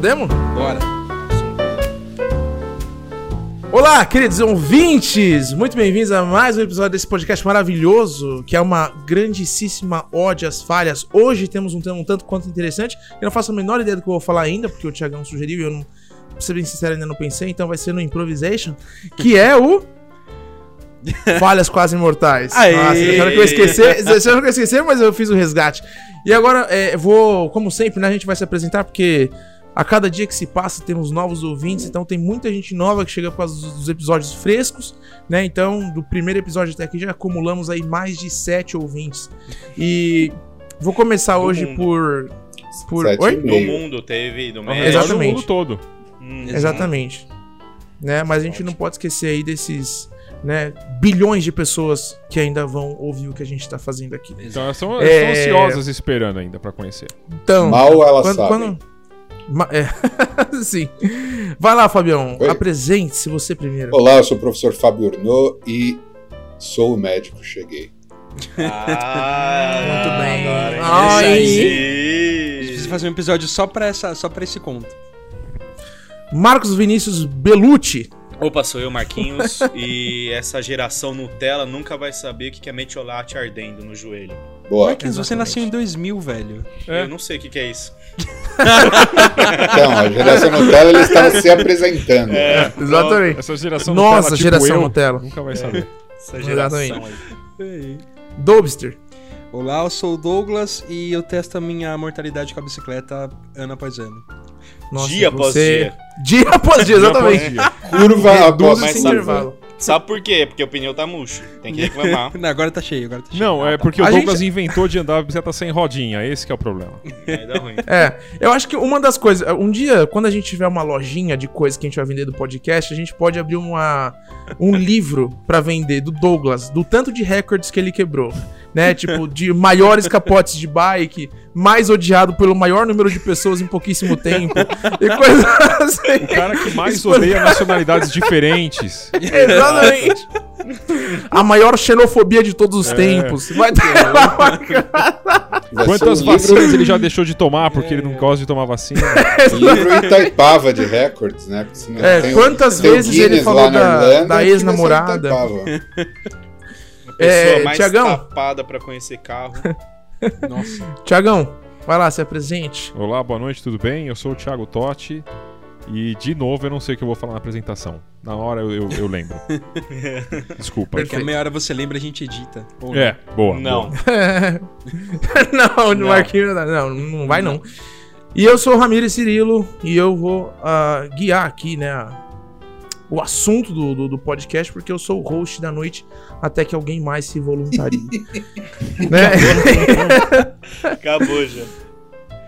Podemos? Bora. Olá, queridos ouvintes! Muito bem-vindos a mais um episódio desse podcast maravilhoso, que é uma grandíssima ode às falhas. Hoje temos um tema um tanto quanto interessante. Eu não faço a menor ideia do que eu vou falar ainda, porque o Thiagão sugeriu e eu não, pra ser bem sincero, ainda não pensei, então vai ser no Improvisation, que é o. Falhas quase mortais. Aê! Nossa, que eu esquecer? Que eu esquecer, mas eu fiz o resgate. E agora, é, vou, como sempre, né, a gente vai se apresentar, porque a cada dia que se passa temos novos ouvintes, então tem muita gente nova que chega por causa dos, dos episódios frescos, né? Então, do primeiro episódio até aqui já acumulamos aí mais de sete ouvintes. E vou começar Do hoje mundo. por. por... Sete Oi? Do mundo teve, do redor do Exatamente. mundo todo. Hum, Exatamente. Né? Mas a gente não pode esquecer aí desses. Né, bilhões de pessoas que ainda vão ouvir o que a gente tá fazendo aqui. Então elas são, É. elas ansiosas esperando ainda pra conhecer. Então, Mal elas quando, sabem. quando- é. Sim. Vai lá, Fabião. Apresente-se você primeiro. Olá, eu sou o professor Fábio Urno e sou o médico, cheguei. Ah, Muito bem. agora? Ai. A gente precisa fazer um episódio só pra, essa, só pra esse conto. Marcos Vinícius Belucci. Opa, sou eu, Marquinhos, e essa geração Nutella nunca vai saber o que que é metiolate ardendo no joelho. Boa. Marquinhos, você nasceu em 2000, velho. É. Eu não sei o que que é isso. Então, a geração Nutella, eles estão se apresentando. É, Exatamente. Essa geração Nossa, Nutella, tipo geração eu, Nutella. Nunca vai saber. Essa geração Exatamente. aí. Dobster. Olá, eu sou o Douglas e eu testo a minha mortalidade com a bicicleta ano após ano. Dia após dia. Dia após dia, exatamente. Curva após curva. Sabe por quê? Porque o pneu tá murcho. Tem que reclamar. Não, agora tá cheio, agora tá cheio. Não, é porque o A Douglas gente- inventou de andar a bicicleta sem rodinha. Esse que é o problema. Aí dá ruim. É, eu acho que uma das coisas. Um dia, quando a gente tiver uma lojinha de coisas que a gente vai vender do podcast, a gente pode abrir uma, um livro pra vender do Douglas, do tanto de recordes que ele quebrou. Né? Tipo, de maiores capotes de bike, mais odiado pelo maior número de pessoas em pouquíssimo tempo. e coisas assim. O cara que mais Isso foi- odeia nacionalidades diferentes. Exatamente. A maior xenofobia de todos os É. tempos. Vai ter lá Quantas um vacinas livro, ele já deixou de tomar porque ele não gosta de tomar vacina? livro Itaipava de recordes, né? É, quantas o vezes ele falou da- da ex-namorada? Pessoa É, mais Tiagão. tapada pra conhecer carro. Nossa. Tiagão, vai lá, se apresente. Olá, boa noite, tudo bem? Eu sou o Thiago Totti. E, de novo, eu não sei o que eu vou falar na apresentação. Na hora eu, eu, eu lembro. Desculpa. Porque a meia hora você lembra, a gente edita. Ou É, boa. Não. boa. não, Não. não, não vai não. E eu sou o Ramiro Cirilo e eu vou ah, guiar aqui, né, a- o assunto do, do, do podcast, porque eu sou o host da noite até que alguém mais se voluntarie. né? Acabou já.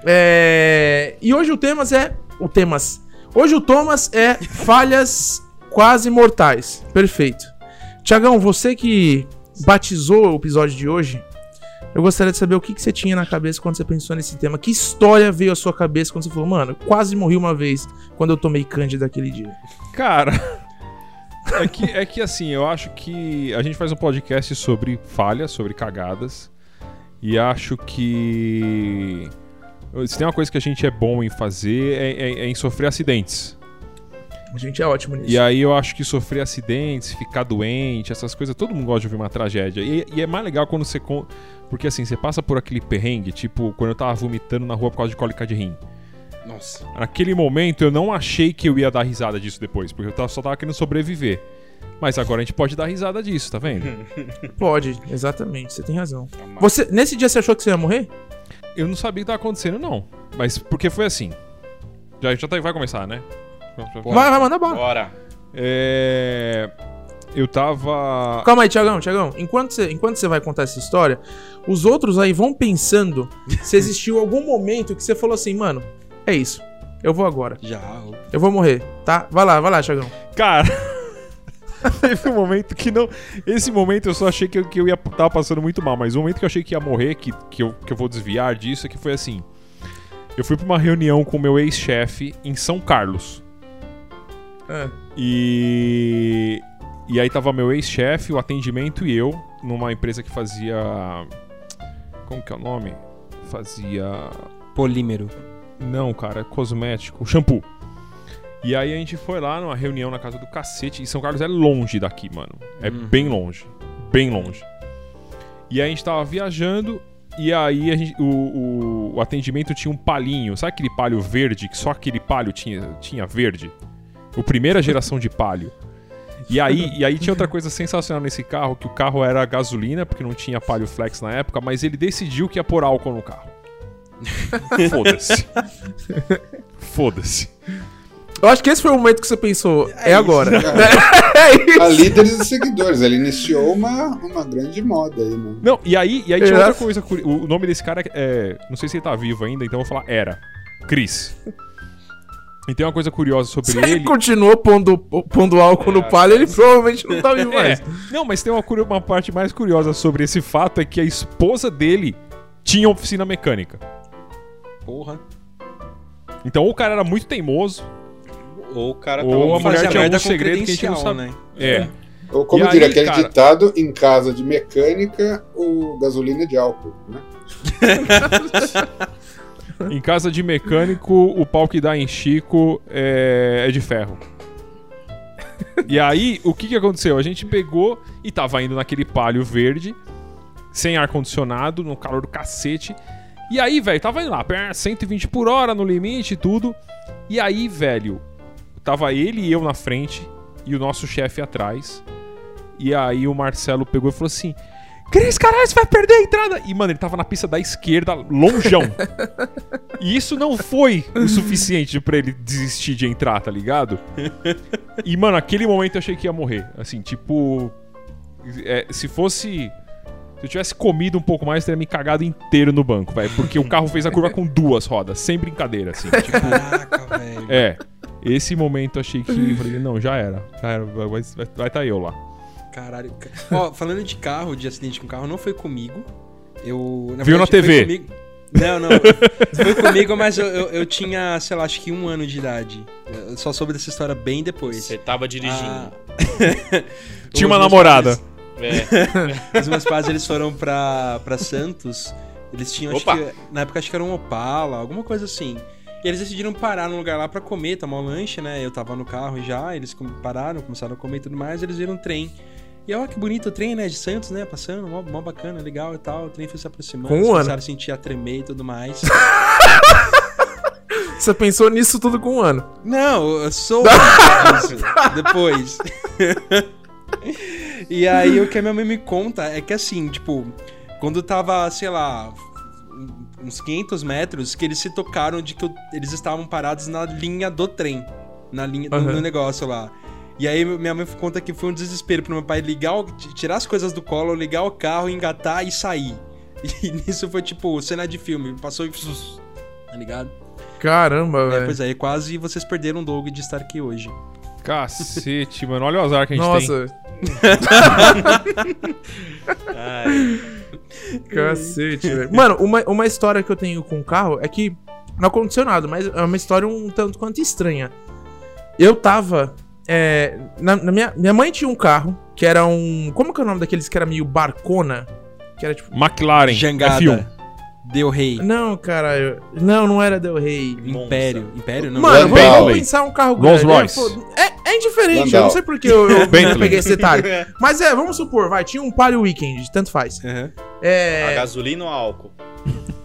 É, e hoje o Temas é. O Temas. Hoje o Thomas é falhas quase mortais. Perfeito. Tiagão, você que batizou o episódio de hoje, eu gostaria de saber o que, que você tinha na cabeça quando você pensou nesse tema. Que história veio à sua cabeça quando você falou, mano, quase morri uma vez quando eu tomei cândida daquele dia. Cara, é que, é que assim, eu acho que a gente faz um podcast sobre falhas, sobre cagadas. E acho que. Se tem uma coisa que a gente é bom em fazer, é, é- é em sofrer acidentes. A gente é ótimo nisso. E aí eu acho que sofrer acidentes, ficar doente, essas coisas, todo mundo gosta de ouvir uma tragédia. E, e é mais legal quando você. con- Porque assim, você passa por aquele perrengue, tipo, quando eu tava vomitando na rua por causa de cólica de rim. Nossa. Naquele momento eu não achei que eu ia dar risada disso depois, porque eu só tava querendo sobreviver. Mas agora a gente pode dar risada disso, tá vendo? Pode, exatamente, você tem razão. Tá Você, nesse dia você achou que você ia morrer? Eu não sabia o que tava acontecendo, não. Mas porque foi assim. Já, já tá, vai começar, né? Vai, vai, manda bala. Bora. É. Eu tava. Calma aí, Tiagão, Tiagão. Enquanto você, enquanto você vai contar essa história, os outros aí vão pensando se existiu algum momento que você falou assim, mano, é isso. Eu vou agora. Já. Eu vou morrer, tá? Vai lá, vai lá, Tiagão. Cara. Teve um momento que não. Esse momento eu só achei que eu, que eu ia tava passando muito mal, mas o momento que eu achei que ia morrer, que, que, eu, que eu vou desviar disso, é que foi assim. Eu fui pra uma reunião com o meu ex-chefe em São Carlos. É. E. E aí tava meu ex-chefe, o atendimento e eu, numa empresa que fazia. Como que é o nome? Fazia. Polímero. Não, cara, cosmético, shampoo. E aí a gente foi lá numa reunião na casa do cacete. E São Carlos é longe daqui, mano. É bem longe. Bem longe. E aí a gente tava viajando. E aí a gente, o, o, o atendimento tinha um palhinho. Sabe aquele palho verde? Que só aquele palho tinha, tinha verde? O primeira geração de palho. E aí, e aí tinha outra coisa sensacional nesse carro, que o carro era gasolina, porque não tinha palio flex na época, mas ele decidiu que ia pôr álcool no carro. Foda-se. Foda-se. Eu acho que esse foi o momento que você pensou, é, isso. agora. É. é isso. A líderes e seguidores. Ele iniciou uma, uma grande moda aí, né? mano. Não, e aí, e aí tinha outra coisa. O nome desse cara é. Não sei se ele tá vivo ainda, então eu vou falar era. Chris. E tem uma coisa curiosa sobre Se ele ele. continuou pondo, pondo álcool no palho, ele provavelmente não tá vivo É, mais. não, mas tem uma, uma parte mais curiosa sobre esse fato: é que a esposa dele tinha oficina mecânica. Porra. Então, ou o cara era muito teimoso, Ou o cara Ou tava a mulher tinha algum segredo que a gente não sabe. né? é. Ou como diria aquele cara- ditado, em casa de mecânica, o gasolina é de álcool, né? Em casa de mecânico, o pau que dá em Chico é, é de ferro. E aí, o que, que aconteceu? A gente pegou e tava indo naquele palio verde, sem ar-condicionado, no calor do cacete. E aí, velho, tava indo lá, pé, 120 por hora no limite e tudo. E aí, velho, tava ele e eu na frente e o nosso chefe atrás. E aí o Marcelo pegou e falou assim: Cris, caralho, você vai perder a entrada. E, mano, ele tava na pista da esquerda, longeão. e isso não foi o suficiente pra ele desistir de entrar, tá ligado? E, mano, aquele momento eu achei que ia morrer. Assim, tipo. é, se fosse. Se eu tivesse comido um pouco mais, eu teria me cagado inteiro no banco, velho. Porque o carro fez a curva com duas rodas, sem brincadeira, assim. Tipo, Caraca, velho. é. Esse momento eu achei que. eu Falei, não, já era. Já era. Vai estar vai, tá eu lá. Caralho. ca- Ó, falando de carro, de acidente com carro, não foi comigo. Eu. Viu na foi TV? comigo- Não, não. foi comigo, mas eu, eu, eu tinha, sei lá, acho que um ano de idade. Eu só soube dessa história bem depois. Você tava dirigindo. Ah, Tinha uma namorada. pais- É. Os meus pais, eles foram pra, pra Santos. Eles tinham, acho que, na época, acho que era um Opala, alguma coisa assim. E eles decidiram parar num lugar lá pra comer, tomar um lanche, né? Eu tava no carro já, eles pararam, começaram a comer e tudo mais, eles viram um trem. E ó, que bonito o trem, né? De Santos, né? Passando, mó, mó bacana, legal e tal. O trem foi se aproximando, Com um ano. começaram a sentir a tremer e tudo mais. Você pensou nisso tudo com um ano. Não, eu sou isso. Depois. e aí o que a minha mãe me conta é que assim, tipo, quando tava, sei lá, uns 500 metros, que eles se tocaram de que eles estavam parados na linha do trem. Na linha do, Aham. no negócio lá. E aí minha mãe conta que foi um desespero pro meu pai ligar, o- tirar as coisas do colo, ligar o carro, engatar e sair. E nisso foi tipo cena de filme, passou e. Tá ligado? Caramba, É, velho. pois é, e quase vocês perderam o Doug de estar aqui hoje. Cacete, mano. Olha o azar que a gente tem. Nossa, cacete, velho. Mano, uma, uma história que eu tenho com o carro é que não aconteceu nada, mas é uma história um tanto quanto estranha. Eu tava. É, na, na minha, minha mãe tinha um carro que era um. Como que é o nome daqueles que era meio barcona? Que era tipo. McLaren. Jangada. F1. Deu Rei. Não, cara. eu- Não, não era Del Rey. Império. Império não. Mano, vamos, pensar um carro Rolls grande. Royce. É, É, indiferente, eu Landau. não sei porque eu, eu peguei esse detalhe. Mas é, vamos supor, vai, tinha um Palio Weekend, tanto faz. A É. gasolina ou álcool?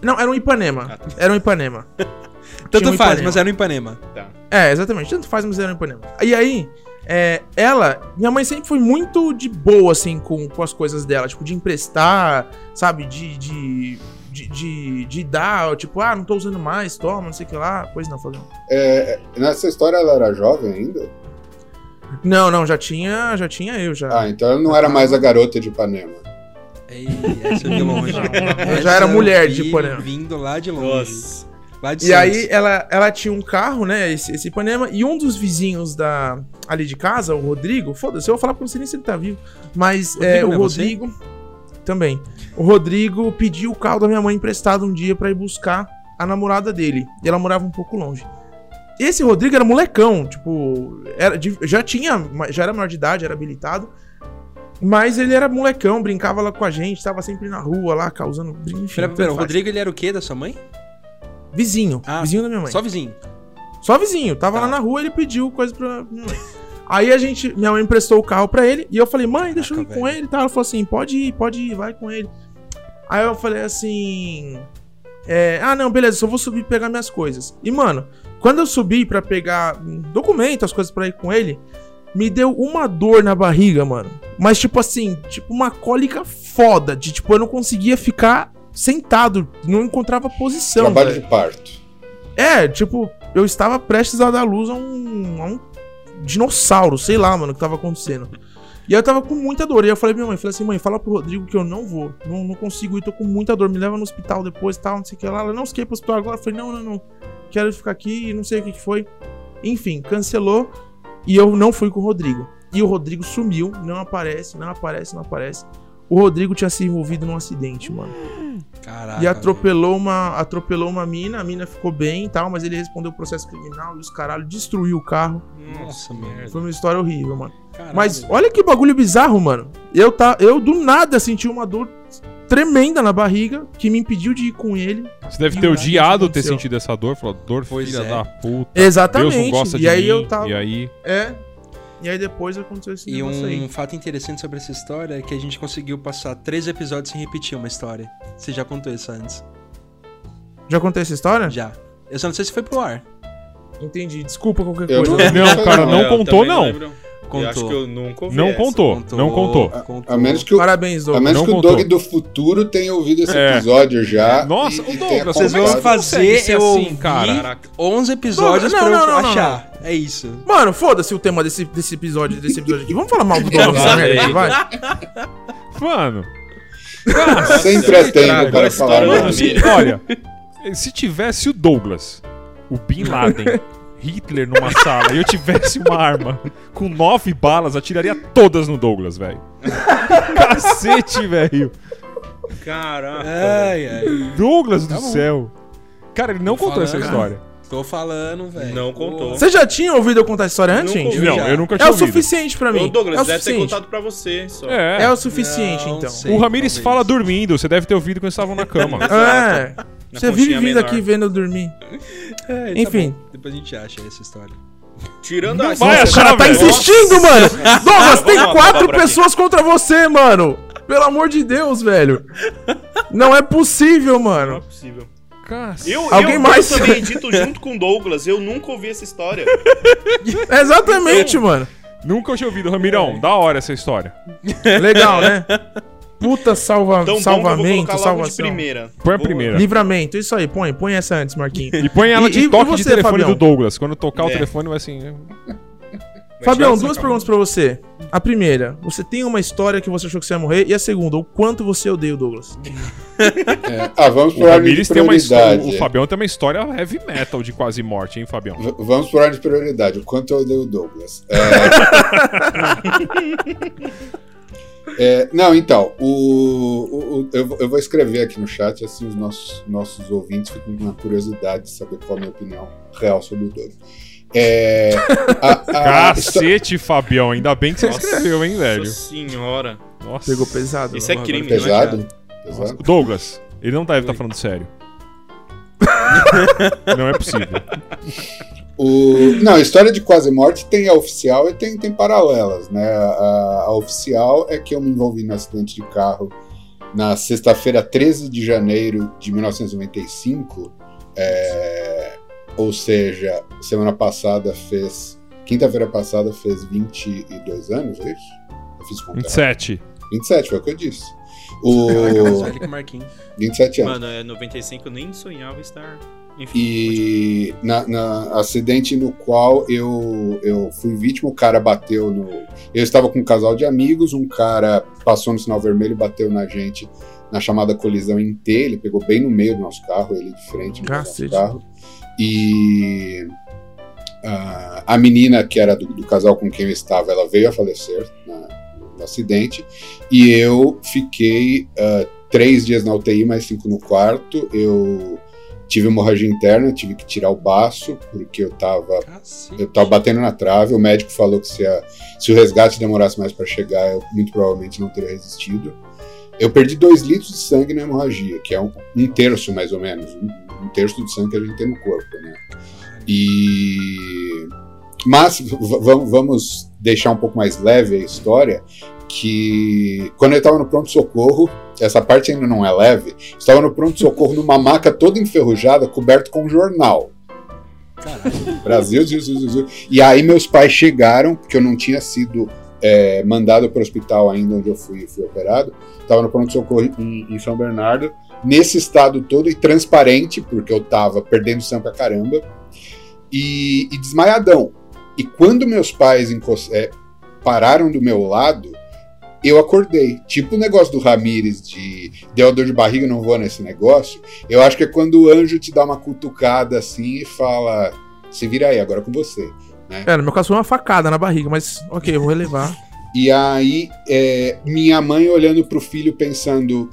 Não, era um Ipanema. Ah, tá. Era um Ipanema. Tanto um faz, Ipanema. mas era no Ipanema. Tá. É, exatamente. Tanto faz, mas era Ipanema. E aí, é, ela, minha mãe sempre foi muito de boa, assim, com, com as coisas dela. Tipo, de emprestar, sabe? De. de de, de, de dar, tipo, ah, não tô usando mais, toma, não sei o que lá. Pois não, falando. É, nessa história ela era jovem ainda? Não, não, já tinha, já tinha eu, já. Ah, então ela não era mais a garota de Ipanema. Ei, essa eu vi longe. Eu já era eu mulher vi de Ipanema. Vindo lá de longe. Nossa. E aí ela, ela tinha um carro, né? Esse, esse Ipanema, e um dos vizinhos da, ali de casa, o Rodrigo, foda-se, eu vou falar não sei nem se ele tá vivo. Mas Rodrigo é, o é você? Rodrigo. Também. O Rodrigo pediu o carro da minha mãe emprestado um dia pra ir buscar a namorada dele. E ela morava um pouco longe. Esse Rodrigo era molecão, tipo, era, já tinha, já era maior de idade, era habilitado. Mas ele era molecão, brincava lá com a gente, tava sempre na rua lá, causando. Enfim, Pera, pera, o. Rodrigo ele era o quê da sua mãe? Vizinho. Ah, vizinho da minha mãe. Só vizinho. Só vizinho. Tava Tá. lá na rua, ele pediu coisa pra minha mãe. Aí a gente, minha mãe emprestou o carro pra ele e eu falei, mãe, deixa eu ir Caraca, com velho. ele e tal. Ela falou assim, pode ir, pode ir, vai com ele. Aí eu falei assim, é, ah não, beleza, só vou subir e pegar minhas coisas. E mano, quando eu subi pra pegar documento, as coisas pra ir com ele, me deu uma dor na barriga, mano. Mas tipo assim, tipo uma cólica foda, de tipo eu não conseguia ficar sentado, não encontrava posição. Trabalho velho. de parto. É, tipo, eu estava prestes a dar luz a um, a um dinossauro, sei lá, mano, o que tava acontecendo. E aí eu tava com muita dor. E eu falei pra minha mãe, falei assim, mãe, fala pro Rodrigo que eu não vou. Não, não consigo ir, tô com muita dor. Me leva no hospital depois e tal, não sei o que lá. Ela não esquei pro hospital agora. Eu falei, não, não, não. Quero ficar aqui e não sei o que, que foi. Enfim, cancelou. E eu não fui com o Rodrigo. E o Rodrigo sumiu, não aparece, não aparece, não aparece. O Rodrigo tinha se envolvido num acidente, mano. Caraca. E atropelou uma, atropelou uma mina, a mina ficou bem e tal, mas ele respondeu o processo criminal e os caralho, destruiu o carro. Nossa, merda. Foi uma história horrível, mano. Caralho. Mas olha que bagulho bizarro, mano. Eu, tá, eu do nada senti uma dor tremenda na barriga que me impediu de ir com ele. Você deve ter odiado ter sentido essa dor. Falou, dor Pois filha é. da puta. Exatamente. Deus não gosta e de aí mim. eu tava. E aí... É. E aí depois aconteceu esse E um aí. fato interessante sobre essa história é que a gente conseguiu passar três episódios sem repetir uma história. Você já contou isso antes? Já contei essa história? Já. Eu só não sei se foi pro ar. Entendi. Desculpa qualquer Eu coisa. não- Não, cara, não eu contou, também não. Contou. Eu acho que eu nunca ouvi Não essa. contou, não contou. A menos que o, Parabéns, a Douglas. menos Não que o contou. Doug do futuro tenha ouvido esse É. episódio já. Nossa, e- o como Vocês é vão fazer eu assim, cara? Caraca. 11 episódios Não, pra não, eu não, não, achar. É isso. Mano, foda-se o tema desse, desse episódio, desse episódio aqui. Vamos falar mal do merda sei. aqui, vai. Mano, Sempre é tempo para a falar. mal. olha, se tivesse o Douglas, o Bin Laden, Hitler numa sala e eu tivesse uma arma com nove balas, atiraria todas no Douglas, velho. Cacete, velho. Caraca. Ai, ai. Douglas do Tá bom. céu. Cara, ele não Tô contou essa falando. história. Tô falando, velho. Não contou. Você já tinha ouvido eu contar a história antes, gente? Não, eu nunca É tinha o ouvido. suficiente pra mim. O Douglas é o deve ter suficiente. contado pra você só. É. É o suficiente, Não então. sei. o Ramires talvez. fala dormindo, você deve ter ouvido quando estavam na cama. É. Você vive vindo menor. aqui vendo eu dormir. É, tá Enfim. bom. Depois a gente acha essa história. Tirando Não a vai O achar, cara tá insistindo, mano. Douglas, tem quatro por aqui. pessoas contra você, mano. Pelo amor de Deus, velho. Não é possível, Não é mano. possível. Eu, Alguém eu, mais? eu também dito junto com o Douglas, eu nunca ouvi essa história. Exatamente, mano. Nunca tinha ouvido, Ramirão. Da hora essa história. Legal, né? Puta salva, Tão bom que eu vou salvamento, de salvação. primeira. Põe a Vou- primeira. Livramento, isso aí, põe, põe essa antes, Marquinhos. E põe ela E- de e toque de você, telefone Fabião? do Douglas. Quando tocar o É. telefone, vai assim. Vai Fabião, duas perguntas pra você. A primeira, você tem uma história que você achou que você ia morrer? E a segunda, o quanto você odeia o Douglas? É. Ah, vamos O por ordem de tem uma história. prioridade. O Fabião tem uma história heavy metal de quase morte, hein, Fabião? V- Vamos por ordem de prioridade. O quanto eu odeio o Douglas. É... É, não, então, o, o- o- eu, vou- eu vou escrever aqui no chat, assim os nossos, nossos ouvintes ficam com uma curiosidade de saber qual a minha opinião real sobre o Douglas. É, a- a- Cacete, Fabião. Ainda bem que você Nossa escreveu, hein, velho? senhora. Nossa. Pegou pesado. Isso é crime, agora- pesado? Nossa. pesado? Douglas, ele não deve estar falando sério. não é possível. O... Não, a história de quase morte tem a oficial e tem, tem paralelas, né? A, a oficial é que eu me envolvi no acidente de carro na sexta-feira, 13 de janeiro de 1995. é, Ou seja, semana passada fez. Quinta-feira passada fez 22 anos, é isso? Eu fiz conta. errada. 27. 27, foi o que eu disse. O... velho que o Marquinhos. 27 anos. Mano, é 95, eu nem sonhava estar. Enfim. E na, na acidente no qual eu, eu fui vítima, o cara bateu no. Eu estava com um casal de amigos, um cara passou no sinal vermelho e bateu na gente na chamada colisão em T, ele pegou bem no meio do nosso carro, ele de frente no nosso carro. E ah, a menina que era do, do casal com quem eu estava, ela veio a falecer na- no acidente. E eu fiquei ah, três dias na UTI, mais cinco no quarto. Eu tive hemorragia interna, tive que tirar o baço, porque eu tava, Cacete. eu tava batendo na trave. O médico falou que se, a- se o resgate demorasse mais para chegar, eu muito provavelmente não teria resistido. Eu perdi dois litros de sangue na hemorragia, que é um, um terço mais ou menos, um- um terço do sangue que a gente tem no corpo, né? E mas vamos deixar um pouco mais leve a história que quando eu estava no pronto socorro, essa parte ainda não é leve, estava no pronto socorro numa maca toda enferrujada, coberto com jornal. Brasil, Brasil. E aí meus pais chegaram, porque eu não tinha sido é, mandado para o hospital ainda onde eu fui, fui operado. Estava no pronto-socorro em, em São Bernardo, nesse estado todo e transparente, porque eu estava perdendo sangue pra caramba, e, e desmaiadão. E quando meus pais é, pararam do meu lado, eu acordei. Tipo o negócio do Ramires de deu dor de barriga, não vou nesse negócio. Eu acho que é quando o anjo te dá uma cutucada assim e fala: se vira aí, agora é com você. É, no meu caso foi uma facada na barriga, mas ok, eu vou relevar. E aí, é, minha mãe olhando pro filho pensando,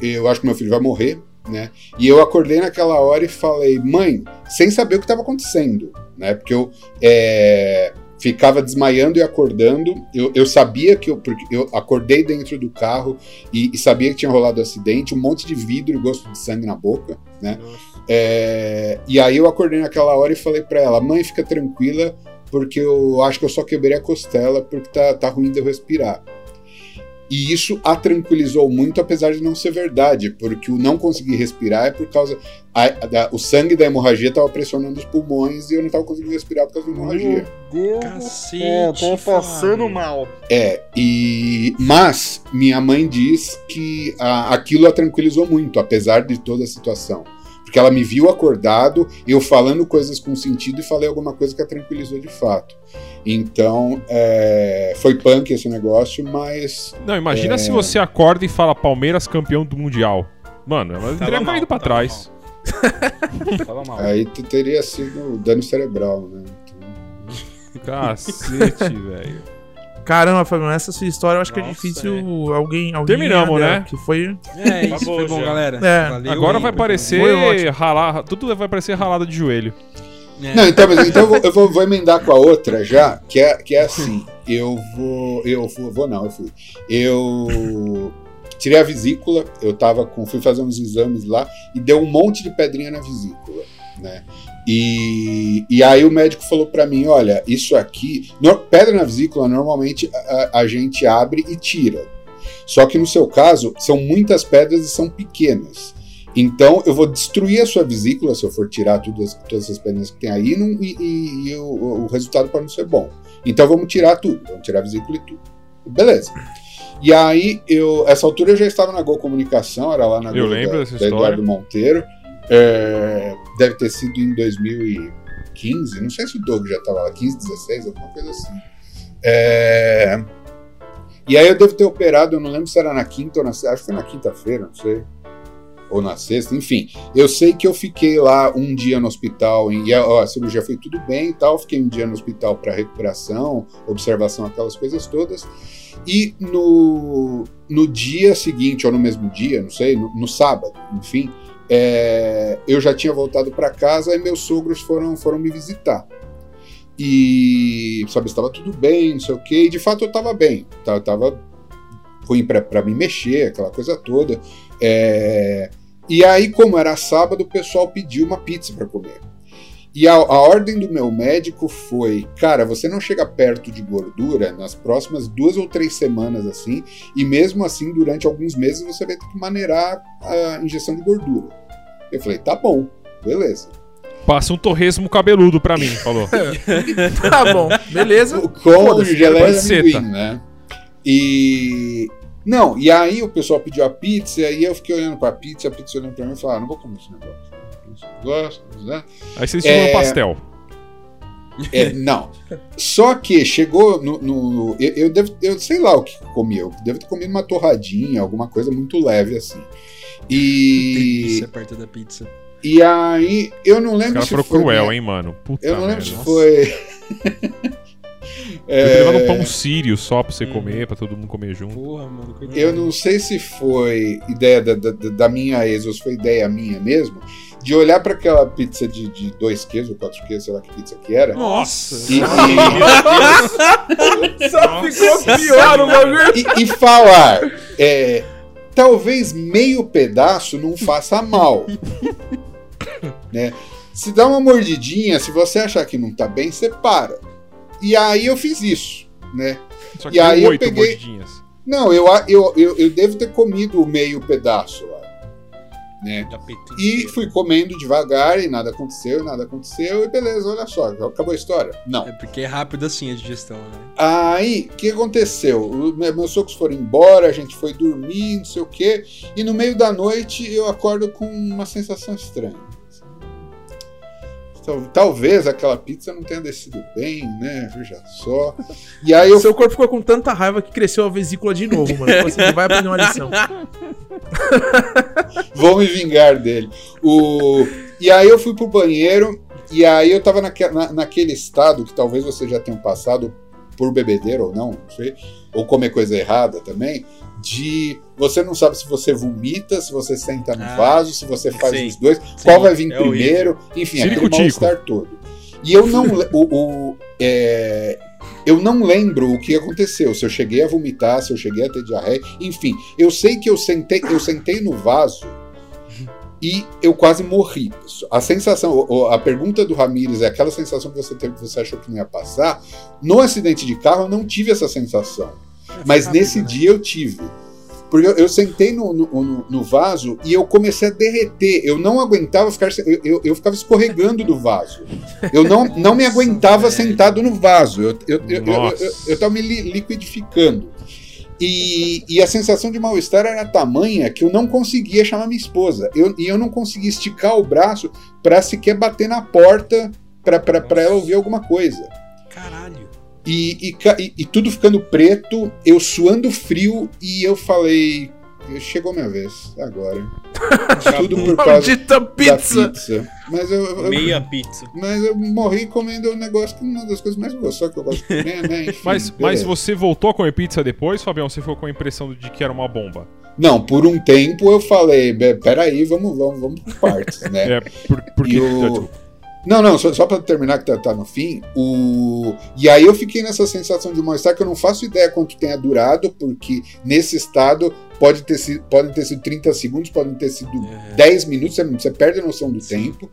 eu acho que meu filho vai morrer, né? E eu acordei naquela hora e falei, mãe, sem saber o que estava acontecendo, né? Porque eu é, ficava desmaiando e acordando. Eu, eu sabia que eu, porque eu acordei dentro do carro e, e sabia que tinha rolado acidente, um monte de vidro e gosto de sangue na boca, né? É, e aí eu acordei naquela hora e falei pra ela, mãe, fica tranquila, porque eu acho que eu só quebrei a costela porque tá, tá ruim de eu respirar. E isso a tranquilizou muito, apesar de não ser verdade, porque o não conseguir respirar é por causa. a- da- o sangue da hemorragia estava pressionando os pulmões e eu não estava conseguindo respirar por causa da hemorragia. Deus Cacete, tô passando mal. É, e mas minha mãe diz que a- aquilo a tranquilizou muito, apesar de toda a situação. Porque ela me viu acordado, eu falando coisas com sentido e falei alguma coisa que a tranquilizou de fato. Então, é, foi punk esse negócio, mas Não, imagina É. se você acorda e fala Palmeiras campeão do Mundial. Mano, ela teria mal, caído pra tava trás. Tava mal. aí te- teria sido dano cerebral, né? Cacete, velho. Caramba, Fabiano, essa sua história eu acho que é Nossa, difícil alguém, alguém. Terminamos, né? Que foi. É isso, Acabou foi bom, já. galera. É. Valeu Agora vai parecer ralar. Tudo vai parecer ralada de joelho. É. Não, então, mas então eu, vou, eu vou- vou emendar com a outra já, que é, que é assim. Eu vou. Eu vou, vou não, eu fui. Eu tirei a vesícula, eu tava com. fui fazer uns exames lá e deu um monte de pedrinha na vesícula, né? E, e aí o médico falou pra mim, olha, isso aqui. no- pedra na vesícula, normalmente a- a gente abre e tira. Só que no seu caso, são muitas pedras e são pequenas. Então eu vou destruir a sua vesícula se eu for tirar todas, todas essas pedras que tem aí não- e, e- e o, o resultado pode não ser bom. Então vamos tirar tudo, vamos tirar a vesícula e tudo. Beleza. E aí, eu, essa altura eu já estava na Gol Comunicação, era lá na Eu Gol lembro da, dessa da história. Eduardo Monteiro. É, deve ter sido em 2015, não sei se o Doug já estava lá, 15, 16, alguma coisa assim. É, e aí eu devo ter operado, eu não lembro se era na quinta ou na sexta, acho que foi na quinta-feira, não sei. Ou na sexta, enfim. Eu sei que eu fiquei lá um dia no hospital, e a, a cirurgia foi tudo bem e tal. Fiquei um dia no hospital para recuperação, observação, aquelas coisas todas. E no, no dia seguinte, ou no mesmo dia, não sei, no, no sábado, enfim, é, eu já tinha voltado para casa e meus sogros foram, foram me visitar. E sabe, estava tudo bem, não sei o quê. E de fato eu estava bem. tá, Eu tava ruim para me mexer, aquela coisa toda. É, e aí, como era sábado, o pessoal pediu uma pizza para comer. E a, a ordem do meu médico foi: cara, você não chega perto de gordura nas próximas duas ou três semanas assim, e mesmo assim, durante alguns meses, você vai ter que maneirar a injeção de gordura. Eu falei: tá bom, beleza. Passa um torresmo cabeludo pra mim, falou. Tá bom, beleza. Com geleia de amendoim, né? E. Não, e aí o pessoal pediu a pizza, e eu fiquei olhando pra pizza, a pizza olhando pra mim e falei: ah, não vou comer esse negócio. Esse negócio, né? Aí vocês É. no pastel. É, não. Só que chegou no. no- eu, eu devo. Eu sei lá o que comi. Eu devo ter comido uma torradinha, alguma coisa muito leve assim. E. perto da pizza. E aí, eu não Os lembro caras se foram foi. cruel, minha- hein, mano. Puta Eu não lembro merda. se foi. Eu ter levado um É, pão sírio só pra você Hum. comer, pra todo mundo comer junto. Porra, mano, coitado. Eu não sei se foi ideia da, da, da minha ex ou se foi ideia minha mesmo, de olhar para aquela pizza de, de dois queijos ou quatro queijos, sei lá que pizza que era. Nossa! E, Só ficou pior o bagulho. e- e- e falar, é, talvez meio pedaço não faça mal. né? Se dá uma mordidinha, se você achar que não tá bem, você para. E aí eu fiz isso, né? Só E que aí tem eu peguei- mordidinhas. Não, eu, eu, eu, eu devo ter comido o meio pedaço lá, né? E fui comendo devagar e nada aconteceu, nada aconteceu, e beleza, olha só, acabou a história. Não. É porque é rápido assim a digestão, né? Aí, o que aconteceu? O- me- meus sogros foram embora, a gente foi dormir, não sei o quê, e no meio da noite eu acordo com uma sensação estranha. Tal- Talvez aquela pizza não tenha descido bem, né? Veja só. E aí eu Seu corpo ficou com tanta raiva que cresceu a vesícula de novo, mano. Então, assim, vai aprender uma lição. vou me vingar dele. O... E aí eu fui pro banheiro, e aí eu tava naque- na- naquele estado que talvez você já tenha passado por bebedeira ou não, não sei, ou comer coisa errada também, de você não sabe se você vomita, se você senta no Ah, vaso, se você faz sim. os dois, qual vai vir é primeiro, enfim, aquele Circo-tico. mal-estar todo. E eu não, o, o- é, eu não lembro o que aconteceu, se eu cheguei a vomitar, se eu cheguei a ter diarreia, enfim, eu sei que eu sentei, eu sentei no vaso e eu quase morri. A sensação, a pergunta do Ramires é aquela sensação que você teve que você achou que não ia passar. No acidente de carro eu não tive essa sensação, mas nesse né? dia eu tive. Porque eu, eu sentei no, no, no- vaso e eu comecei a derreter. Eu não aguentava ficar. Eu, eu, eu ficava escorregando do vaso. Eu não, não me aguentava sentado no vaso. Eu, eu, eu, eu, eu, eu me li- liquidificando. E, e a sensação de mal-estar era tamanha que eu não conseguia chamar minha esposa. Eu, e eu não conseguia esticar o braço para sequer bater na porta para ela ouvir alguma coisa. E, e e- tudo ficando preto, eu suando frio, e eu falei: chegou minha vez, agora. tudo por causa Maldita da pizza! pizza. Mas eu, eu- Meia pizza. mas eu morri comendo um negócio que é uma das coisas mais gostosas que eu gosto de comer, né? Enfim, Mas, mas beleza. você voltou a comer pizza depois, Fabião? Você ficou com a impressão de que era uma bomba? Não, por um tempo eu falei: "Be- peraí, vamos, vamos, vamos por partes, né? É, por, porque. E o- Não, não, só, só pra terminar que tá, tá no fim. O... E aí eu fiquei nessa sensação de mal-estar que eu não faço ideia quanto tenha durado, porque nesse estado pode ter sido, podem ter sido 30 segundos, podem ter sido É. 10 minutos, você, você perde a noção do Sim. tempo.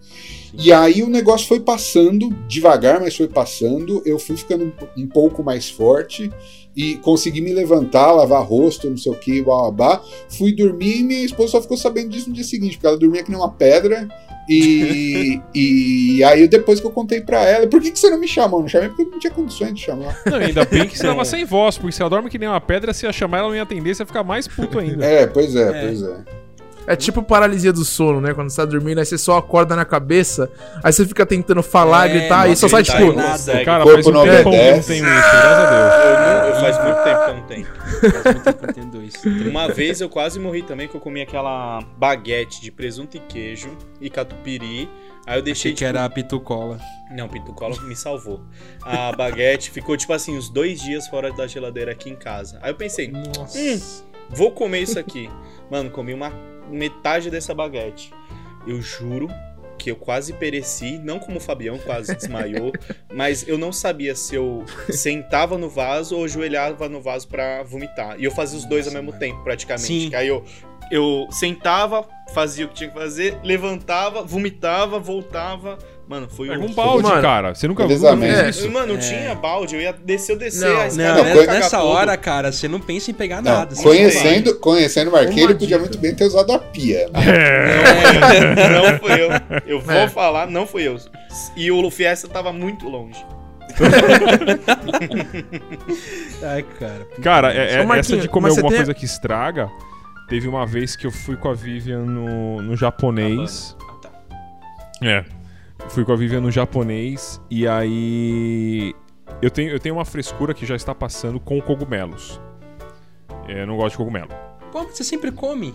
E aí o negócio foi passando, devagar, mas foi passando. Eu fui ficando um pouco mais forte e consegui me levantar, lavar rosto, não sei o que, blá, blá, blá. Fui dormir e minha esposa só ficou sabendo disso no dia seguinte, porque ela dormia que nem uma pedra. E, e aí depois que eu contei pra ela, por que, que você não me chamou? Não chamei porque eu não tinha condições de chamar. Não, ainda bem que você tava sem voz, porque se ela dorme que nem uma pedra, se ia chamar ela não ia atender, você ia ficar mais puto ainda. É, pois é, É. pois é. É tipo paralisia do sono, né? Quando você tá dormindo, aí você só acorda na cabeça, aí você fica tentando falar, É, gritar, e só sai tipo. não consegue. Cara, faz um não tempão que eu não tenho isso, graças a Deus. Eu, não- eu faz muito tempo que eu não tenho. Faz muito tempo que eu tenho dois. Uma vez eu quase morri também, que eu comi aquela baguete de presunto e queijo e catupiry. Aí eu deixei Achei que era a pitucola. Não, Pitucola me salvou. A baguete ficou, tipo assim, uns dois dias fora da geladeira aqui em casa. Aí eu pensei, Nossa. Hum. vou comer isso aqui. Mano, comi uma metade dessa baguete. Eu juro que eu quase pereci, não como o Fabião quase desmaiou, mas eu não sabia se eu sentava no vaso ou ajoelhava no vaso pra vomitar. E eu fazia os dois ao Nossa, mesmo mano. tempo, praticamente. Sim. Que Aí eu, eu sentava, fazia o que tinha que fazer, levantava, vomitava, voltava. Mano, foi Pega um balde, Mano, cara. Você nunca viu fez isso? Mano, não É. tinha balde, eu ia descer, eu descer, Não, a Não, Não, foi- nessa hora, cara, você não pensa em pegar Não, nada. conhecendo, conhecendo o Marquinhos, ele podia muito bem ter usado a pia. né? Não, não fui eu. Eu vou É. falar, não fui eu. E o Fiesta tava muito longe. Ai, cara. Cara, é- é- essa de comer alguma tem- coisa que estraga. Teve uma vez que eu fui com a Vivian no, no japonês. Ah, tá. É. Fui com a Vivian no japonês e aí. Eu tenho, eu tenho uma frescura que já está passando com cogumelos. É, eu não gosto de cogumelo. Como você sempre come?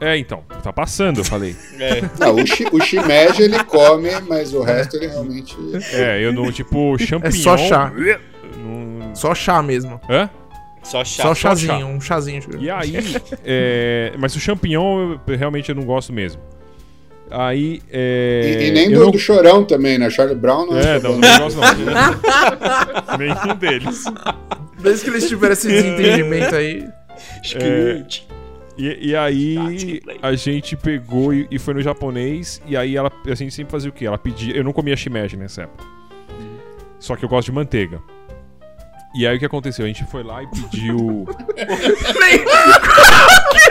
É, então, tá passando, eu falei. É, Não, o, shi, o shimeji ele come, mas o resto ele realmente. É, eu não, tipo, champignon. só chá. Não... Só chá mesmo. Hã? só chato. Só chá. chazinho, um chazinho. E aí, é, mas o champignon eu, realmente eu não gosto mesmo. Aí, é, E, e nem do, não- do chorão também, né? Charlie Brown não É, é. não, não gosto não. Nenhum deles. Desde que eles tiveram esse desentendimento aí. Squirt. E, e aí Gatinho play. a gente pegou e, e foi no japonês. E aí ela, a gente sempre fazia o quê? Ela pedia. Eu não comia shimeji nessa época. Só que eu gosto de manteiga. E aí o que aconteceu? A gente foi lá e pediu.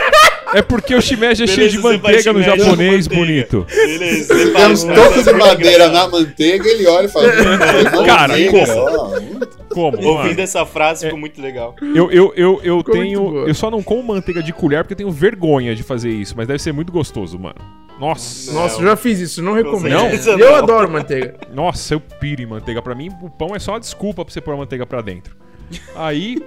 é porque o shimeji é cheio de Beleza, você faz manteiga no japonês, manteiga. bonito. Beleza, você Temos faz- toco de madeira na manteiga, ele olha e fala. "Hum, Cara, como? ó, hum." Como? Ouvindo essa frase ficou muito legal. Eu, eu, eu, eu tenho. Eu só não como manteiga de colher porque eu tenho vergonha de fazer isso, mas deve ser muito gostoso, mano. Nossa. Nossa, eu já fiz isso, não recomendo. Não? Eu adoro manteiga. Nossa, eu piro em manteiga. Pra mim, o pão é só uma desculpa pra você pôr a manteiga pra dentro. Aí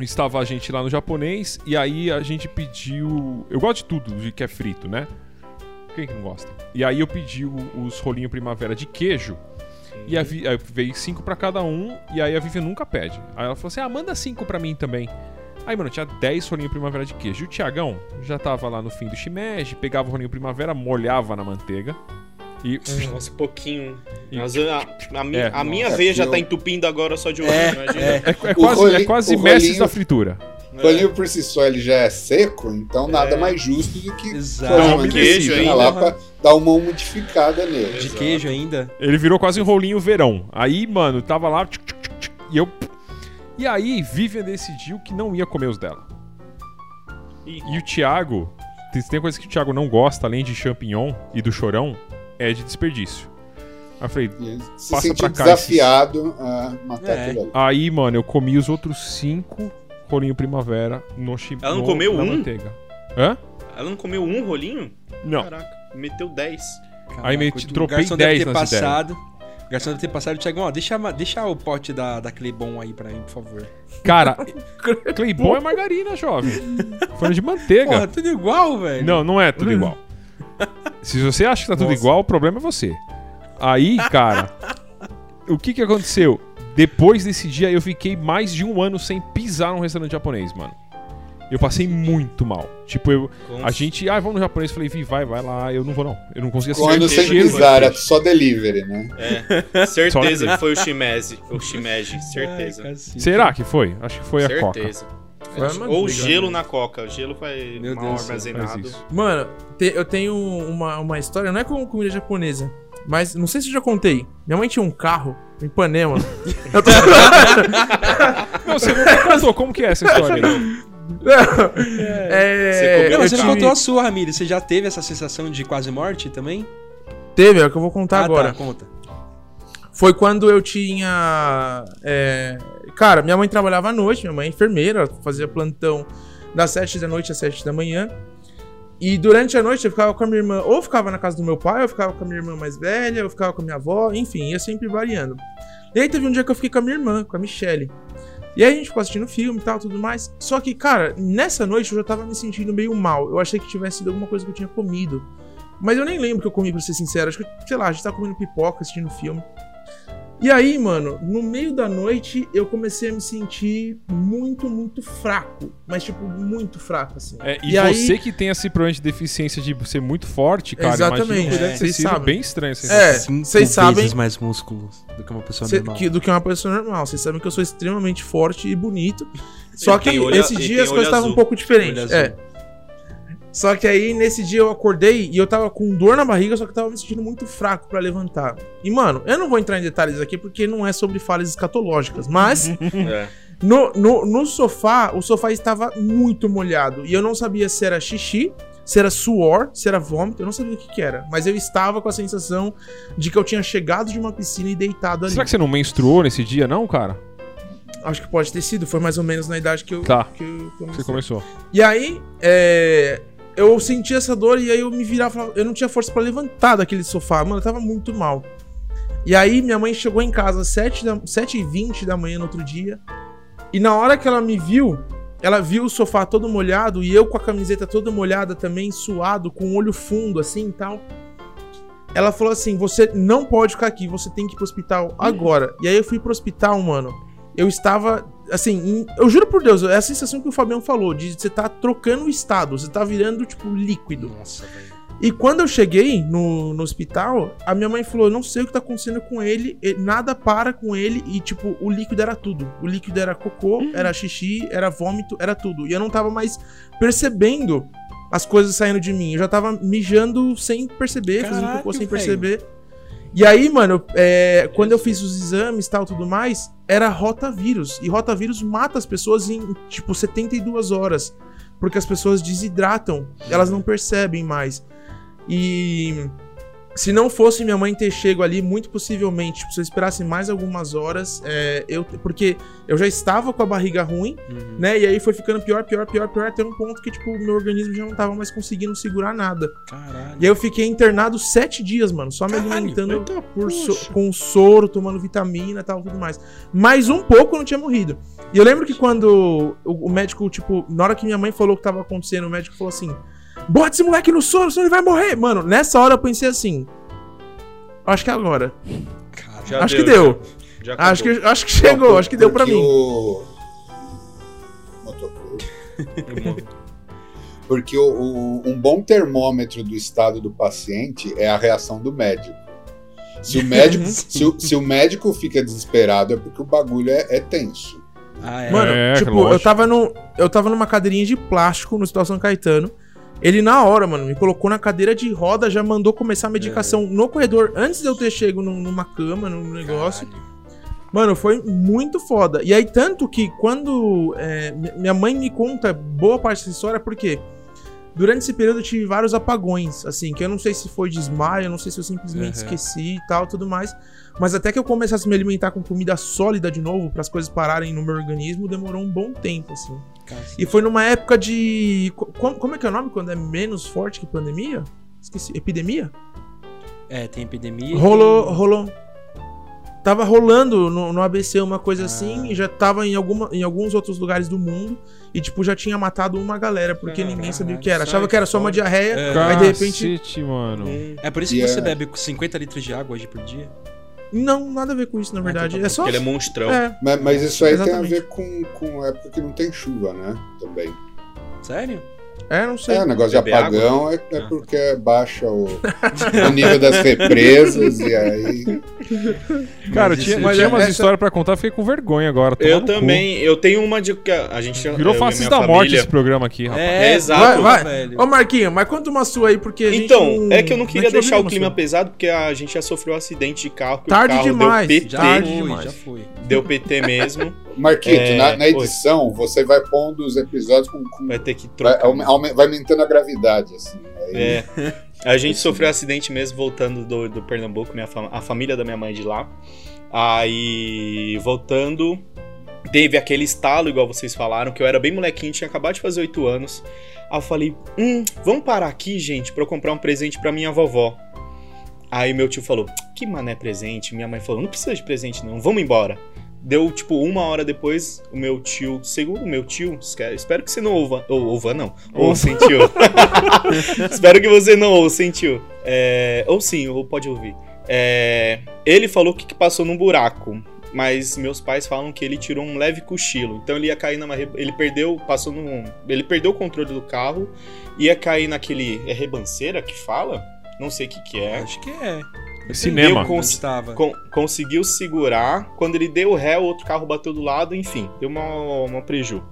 estava a gente lá no japonês e aí a gente pediu. Eu gosto de tudo de que é frito, né? Quem que não gosta? E aí eu pedi os rolinhos primavera de queijo. E a Vi- aí veio cinco pra cada um. E aí a Vivian nunca pede. Aí ela falou assim: ah, manda cinco pra mim também. Aí, mano, tinha 10 rolinhos primavera de queijo. E o Tiagão já tava lá no fim do shimeji, pegava o rolinho primavera, molhava na manteiga. E. Nossa, pouquinho. E- Mas a, a minha, É. a minha Nossa, veia já eu- tá entupindo agora só de olho. É, imagina. é. É, é quase, rolinho- é quase mestres rolinho- da fritura. O rolinho por si só ele já é seco, então nada É. mais justo do que Exato. pôr a Não, manteiga queijo ainda. lá pra dar uma modificada nele. De Exato. queijo ainda. Ele virou quase um rolinho verão. Aí, mano, tava lá. tchuc, tchuc, tchuc, e eu. E aí, Vivian decidiu que não ia comer os dela. Ih, E o Thiago. Tem, tem coisa que o Thiago não gosta, além de champignon e do chorão, é de desperdício. Aí eu falei. Se Passa pra cá desafiado a matar É. aquilo ali. Aí, mano, eu comi os outros cinco rolinho primavera no chi- Ela não no- comeu um? manteiga. Hã? Ela não comeu um rolinho? Não. Caraca, meteu 10. Aí me- o tropei garçom deve 10 ter nas ideias. passado. O garçom deve ter passado e o Thiagão, ó, deixa, deixa o pote da, da Clebon aí pra mim, por favor. Cara, Cleibon é margarina, jovem. Foi de manteiga. Porra, tudo igual, velho. Não, não é tudo igual. Se você acha que tá tudo Nossa. igual, o problema é você. Aí, cara, o que que aconteceu? Depois desse dia, eu fiquei mais de um ano sem pisar num restaurante japonês, mano. Eu passei muito mal. Tipo, eu, a gente, ah, vamos no japonês. Falei, Vi, vai, vai lá. Eu não vou, não. Eu não conseguia Quando certeza sem pisar, era só delivery, né? É, certeza que foi o Shimeji. O Shimeji, certeza. Ai. Será que foi? Acho que foi a Coca. certeza. Ou gelo né? na coca. O gelo vai Meu mal Deus céu, armazenado. isso. Mano, te- eu tenho uma, uma história, não é com comida japonesa, mas não sei se eu já contei. Minha mãe tinha um carro em Ipanema. eu tô... Não, você não me contou. Como que é essa história aí? é, Você comeu Não, você não tive- contou a sua, Ramiro. Você já teve essa sensação de quase morte também? Teve, é o que eu vou contar ah, agora. tá, conta. Foi quando eu tinha. é, Cara, minha mãe trabalhava à noite, minha mãe é enfermeira, fazia plantão das 7 da noite às 7 da manhã. E durante a noite eu ficava com a minha irmã, ou ficava na casa do meu pai, ou ficava com a minha irmã mais velha, ou ficava com a minha avó, enfim, ia sempre variando. E aí teve um dia que eu fiquei com a minha irmã, com a Michelle. E aí a gente ficou assistindo filme e tal, tudo mais. Só que, cara, nessa noite eu já tava me sentindo meio mal. Eu achei que tivesse sido alguma coisa que eu tinha comido. Mas eu nem lembro que eu comi, pra ser sincero. Acho que, sei lá, a gente tava comendo pipoca, assistindo filme. E aí, mano, no meio da noite eu comecei a me sentir muito, muito fraco. Mas, tipo, muito fraco, assim. É, e, E aí- você que tem esse problema de deficiência de ser muito forte, cara, Exatamente, imagina que é. sido bem estranho. essa É, vocês sabem- vezes mais músculos do que uma pessoa Cê- normal. que- do que uma pessoa normal. Vocês sabem que eu sou extremamente forte e bonito. Só que tem olho- esse ele dia tem as coisas estavam um pouco diferentes. É. Só que aí, nesse dia, eu acordei e eu tava com dor na barriga, só que eu tava me sentindo muito fraco pra levantar. E, mano, eu não vou entrar em detalhes aqui porque não é sobre falhas escatológicas, mas É. no, no, no sofá, o sofá estava muito molhado. E eu não sabia se era xixi, se era suor, se era vômito, eu não sabia o que, que era. Mas eu estava com a sensação de que eu tinha chegado de uma piscina e deitado ali. Será que você não menstruou nesse dia, não, cara? Acho que pode ter sido, foi mais ou menos na idade que eu, Tá. que eu comecei. Você começou. E aí, é, eu senti essa dor e aí eu me virava, eu não tinha força pra levantar daquele sofá, mano, eu tava muito mal. E aí minha mãe chegou em casa às 7 da, 7h20 da manhã no outro dia, e na hora que ela me viu, ela viu o sofá todo molhado e eu com a camiseta toda molhada também, suado, com o olho fundo assim e tal. Ela falou assim: "Você não pode ficar aqui, você tem que ir pro hospital agora". E aí eu fui pro hospital, mano. Eu estava assim, eu juro por Deus, é a sensação que o Fabião falou, de você tá trocando o estado, você tá virando, tipo, líquido. Nossa, velho. E quando eu cheguei no, no hospital, a minha mãe falou: eu não sei o que tá acontecendo com ele, nada para com ele, e tipo, o líquido era tudo. O líquido era cocô, era xixi, era vômito, era tudo. E eu não tava mais percebendo as coisas saindo de mim. Eu já tava mijando sem perceber, fazendo Caralho, cocô sem perceber. E aí, mano, é, quando eu fiz os exames tal, tudo mais, era rotavírus. E rotavírus mata as pessoas em, tipo, 72 horas. Porque as pessoas desidratam, elas não percebem mais. E se não fosse minha mãe ter chego ali, muito possivelmente, tipo, se eu esperasse mais algumas horas, é, eu, porque eu já estava com a barriga ruim, Uhum. né? E aí foi ficando pior, pior, pior, pior, até um ponto que, tipo, o meu organismo já não tava mais conseguindo segurar nada. Caralho. E aí eu fiquei internado sete dias, mano, só me Caralho, alimentando eita, por so- com soro, tomando vitamina e tal, tudo mais. Mas um pouco eu não tinha morrido. E eu lembro que quando o, o médico, tipo, na hora que minha mãe falou o que tava acontecendo, o médico falou assim: bota esse moleque no soro, senão ele vai morrer. Mano, nessa hora eu pensei assim. Acho que é agora. Já acho que deu. Já Acho acabou. que, acho que chegou, acho que deu pra porque mim. O... Porque o- o- um bom termômetro do estado do paciente é a reação do médico. Se o médico, se o, se o médico fica desesperado, é porque o bagulho é, é tenso. Ah, é. Mano, É, tipo, eu tava, no, eu tava numa cadeirinha de plástico no Hospital São Caetano. Ele, na hora, mano, me colocou na cadeira de roda, já mandou começar a medicação no corredor, antes de eu ter chego num- numa cama, num negócio. Caralho. Mano, foi muito foda. E aí, tanto que quando é, mi- minha mãe me conta boa parte dessa história, porque durante esse período eu tive vários apagões, assim, que eu não sei se foi desmaio, eu não sei se eu simplesmente Uhum. esqueci e tal, tudo mais. Mas até que eu começasse a me alimentar com comida sólida de novo, para as coisas pararem no meu organismo, demorou um bom tempo, assim. E foi numa época de. co- Como, como é que é o nome quando é menos forte que pandemia? Esqueci. Epidemia? É, tem epidemia. Rolou, tem- rolou. Tava rolando no, no ABC uma coisa Ah. assim, e já tava em, alguma, em alguns outros lugares do mundo, e tipo, já tinha matado uma galera, porque ninguém sabia o que era. Achava que era só uma diarreia, É. aí de repente. Cacete, mano. É por isso que você é- bebe 50 litros de água hoje por dia? Não, nada a ver com isso, na Ah, verdade. então tá É só. Ele é monstrão. É, Mas, mas isso aí Exatamente. tem a ver com, com época que não tem chuva, né? Também. Sério? É, não sei. É, o negócio de apagão é, é Ah. porque baixa o, o nível das represas e aí. Cara, Mas tinha, mas tinha é- umas essa- histórias pra contar, fiquei com vergonha agora. Eu no cu. também. Eu tenho uma de que a gente. Virou faces da morte família- esse programa aqui, rapaz. É, exato. Vai, vai. velho. Ô, Marquinho, mas conta uma sua aí, porque a gente Então, é que eu não queria deixar o clima sua. pesado, porque a gente já sofreu um acidente de carro. Que Tarde o carro demais, Deu PT, Tarde demais. já foi. deu PT mesmo. Marquito, É, na, na oi. edição, você vai pondo os episódios com. com- Vai ter que vai, trocar. Vai aumentando a gravidade, assim. Aí- É. A gente sofreu um acidente mesmo voltando do, do Pernambuco, minha fam- a família da minha mãe de lá. Aí, voltando, teve aquele estalo, igual vocês falaram, que eu era bem molequinho, tinha acabado de fazer 8 anos. Aí eu falei, hum, vamos parar aqui, gente, pra eu comprar um presente pra minha vovó. Aí meu tio falou, que mané presente? Minha mãe falou, não precisa de presente não, vamos embora. Deu, tipo, uma hora depois, o meu tio, segundo o meu tio, espero que você não ouva, ou ouva não, ouça, hein, tio. espero que você não ouça, hein, tio. É, ou sim, ou pode ouvir. É, ele falou que, que passou num buraco, mas meus pais falam que ele tirou um leve cochilo. Então ele ia cair numa. Ele perdeu. Passou num. Ele perdeu o controle do carro, ia cair naquele. É rebanceira que fala? Não sei o que, que é. Acho que é. Cinema. Estava? Con- conseguiu segurar. Quando ele deu ré, o outro carro bateu do lado, enfim, deu uma, uma preju.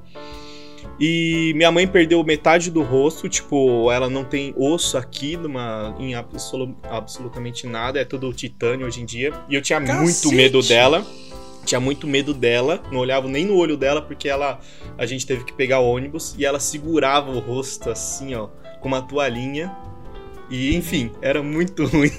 E minha mãe perdeu metade do rosto, tipo, ela não tem osso aqui numa, em absolu- absolutamente nada, é tudo titânio hoje em dia. E eu tinha muito Cacete! medo dela. Tinha muito medo dela, não olhava nem no olho dela, porque ela a gente teve que pegar o ônibus e ela segurava o rosto assim, ó, com uma toalhinha. E enfim, era muito ruim.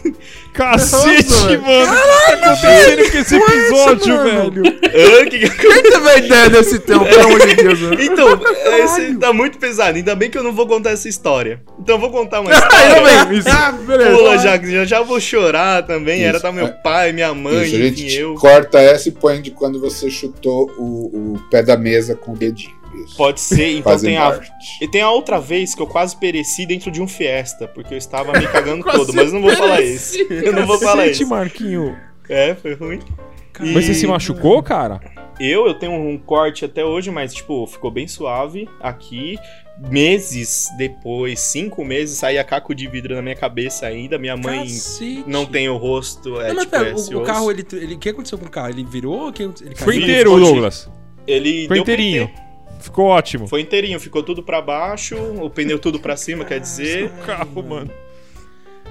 Cacete, Nossa, velho. mano. O que tá acontecendo com esse episódio, mano? velho? Ah, que- Quem teve a ideia desse tema, pelo amor de Deus, mano? Então, esse tá muito pesado. Ainda bem que eu não vou contar essa história. Então eu vou contar uma Ainda história. bem, ah, beleza. Pula, já, já, já vou chorar também. Era Isso, tá meu é. pai, minha mãe, Isso, enfim, eu. corta essa e põe de quando você chutou o, o pé da mesa com o dedinho. Isso. Pode ser. Então tem a, morte. e tem a outra vez que eu quase pereci dentro de um Fiesta, porque eu estava me cagando todo, mas eu não vou falar isso. Eu não vou falar isso. Marquinho. É, foi ruim. Cara, Mas você se machucou, cara? eu, eu tenho um corte até hoje, mas, tipo, ficou bem suave aqui. Meses depois, cinco meses, saía caco de vidro na minha cabeça ainda. Minha mãe Cacete. não tem o rosto, é Não, mas tipo, pera, é o, o carro, ele, ele. O que aconteceu com o carro? Ele virou ou que ele Foi caiu? inteiro, Pode- Douglas. Ele Foi inteirinho. PT. Ficou ótimo. Foi inteirinho, ficou tudo pra baixo, o pneu tudo pra cima, quer dizer. O carro, mano.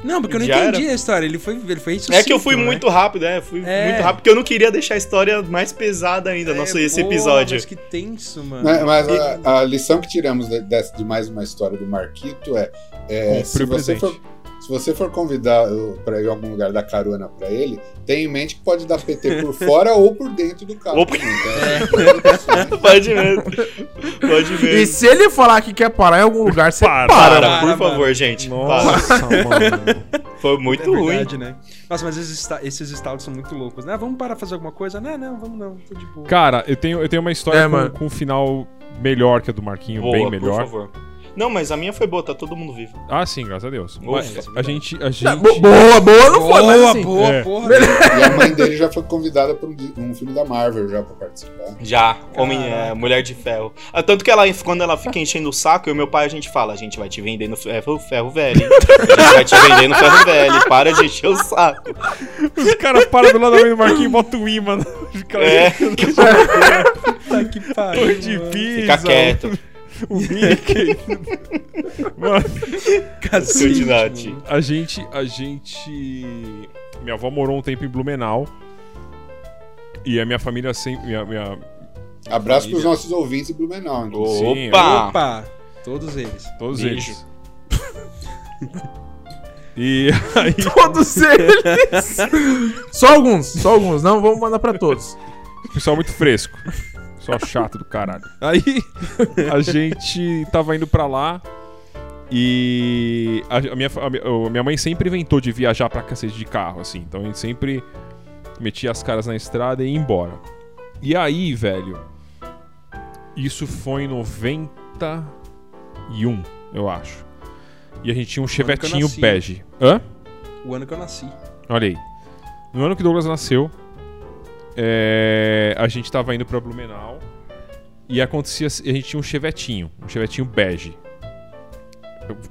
Não, porque eu não Já entendi a história. Ele foi, ele foi É que eu fui né? muito rápido, é, fui É. muito rápido, porque eu não queria deixar a história mais pesada ainda, nosso É, esse pô, episódio. Mas que tenso, mano. Mas, mas a, a lição que tiramos de, dessa- de mais uma história do Marquito é, é se, você for, se você for convidar para ir a algum lugar dar carona pra ele, tenha em mente que pode dar PT por fora ou por dentro do carro. Por- também, tá? Pode mesmo. Pode E mesmo. se ele falar que quer parar em algum lugar, você Para. para. Para, Para, por mano. favor, gente. Para. Nossa, mano. Foi muito é ruim. verdade, né? Nossa, mas esses, esta- esses estalos são muito loucos, né? Vamos parar fazer alguma coisa? Não, não, vamos não, tô de boa. Cara, eu tenho, eu tenho uma história É, com, mano. com um final melhor que a do Marquinho, Boa, bem por melhor. favor. Não, mas a minha foi boa, tá todo mundo vivo. Ah, sim, graças a Deus. Mas a gente. A Tá, gente... bo- Boa, boa não foi, mas assim. boa, É. porra. E a mãe dele já foi convidada para um, um filme da Marvel já pra participar. Já, homem, é, mulher de ferro. Ah, Tanto que ela, quando ela fica enchendo o saco, eu e meu pai a gente fala: a gente vai te vender no ferro, ferro velho. hein? A gente vai te vender no ferro velho. Para de encher o saco. Os caras param do lado da mãe do Marquinho e botam o imã. Fica É, Puta que pariu. De mano. pizza. fica quieto. O Mickey. Mano, Cacete, mano. a gente. A gente. Minha avó morou um tempo em Blumenau. E a minha família sempre. Minha, minha- Abraço pros Família. nossos ouvintes em Blumenau. inclusive. Opa! Opa! Todos eles. todos Beijo. eles. E aí. Todos eles. só alguns, só alguns. Não, vamos mandar pra todos. Pessoal muito fresco. Pessoal chato do caralho. Aí a gente tava indo pra lá e a, a minha, a minha- a minha mãe sempre inventou de viajar pra cacete de carro, assim. Então a gente sempre metia as caras na estrada e ia embora. E aí, velho, isso foi em 91, eu acho. E a gente tinha um chevetinho bege. Hã? O ano que eu nasci. Olha aí. No ano que Douglas nasceu, é, a gente tava indo pra Blumenau e acontecia. A gente tinha um chevetinho, um chevetinho bege.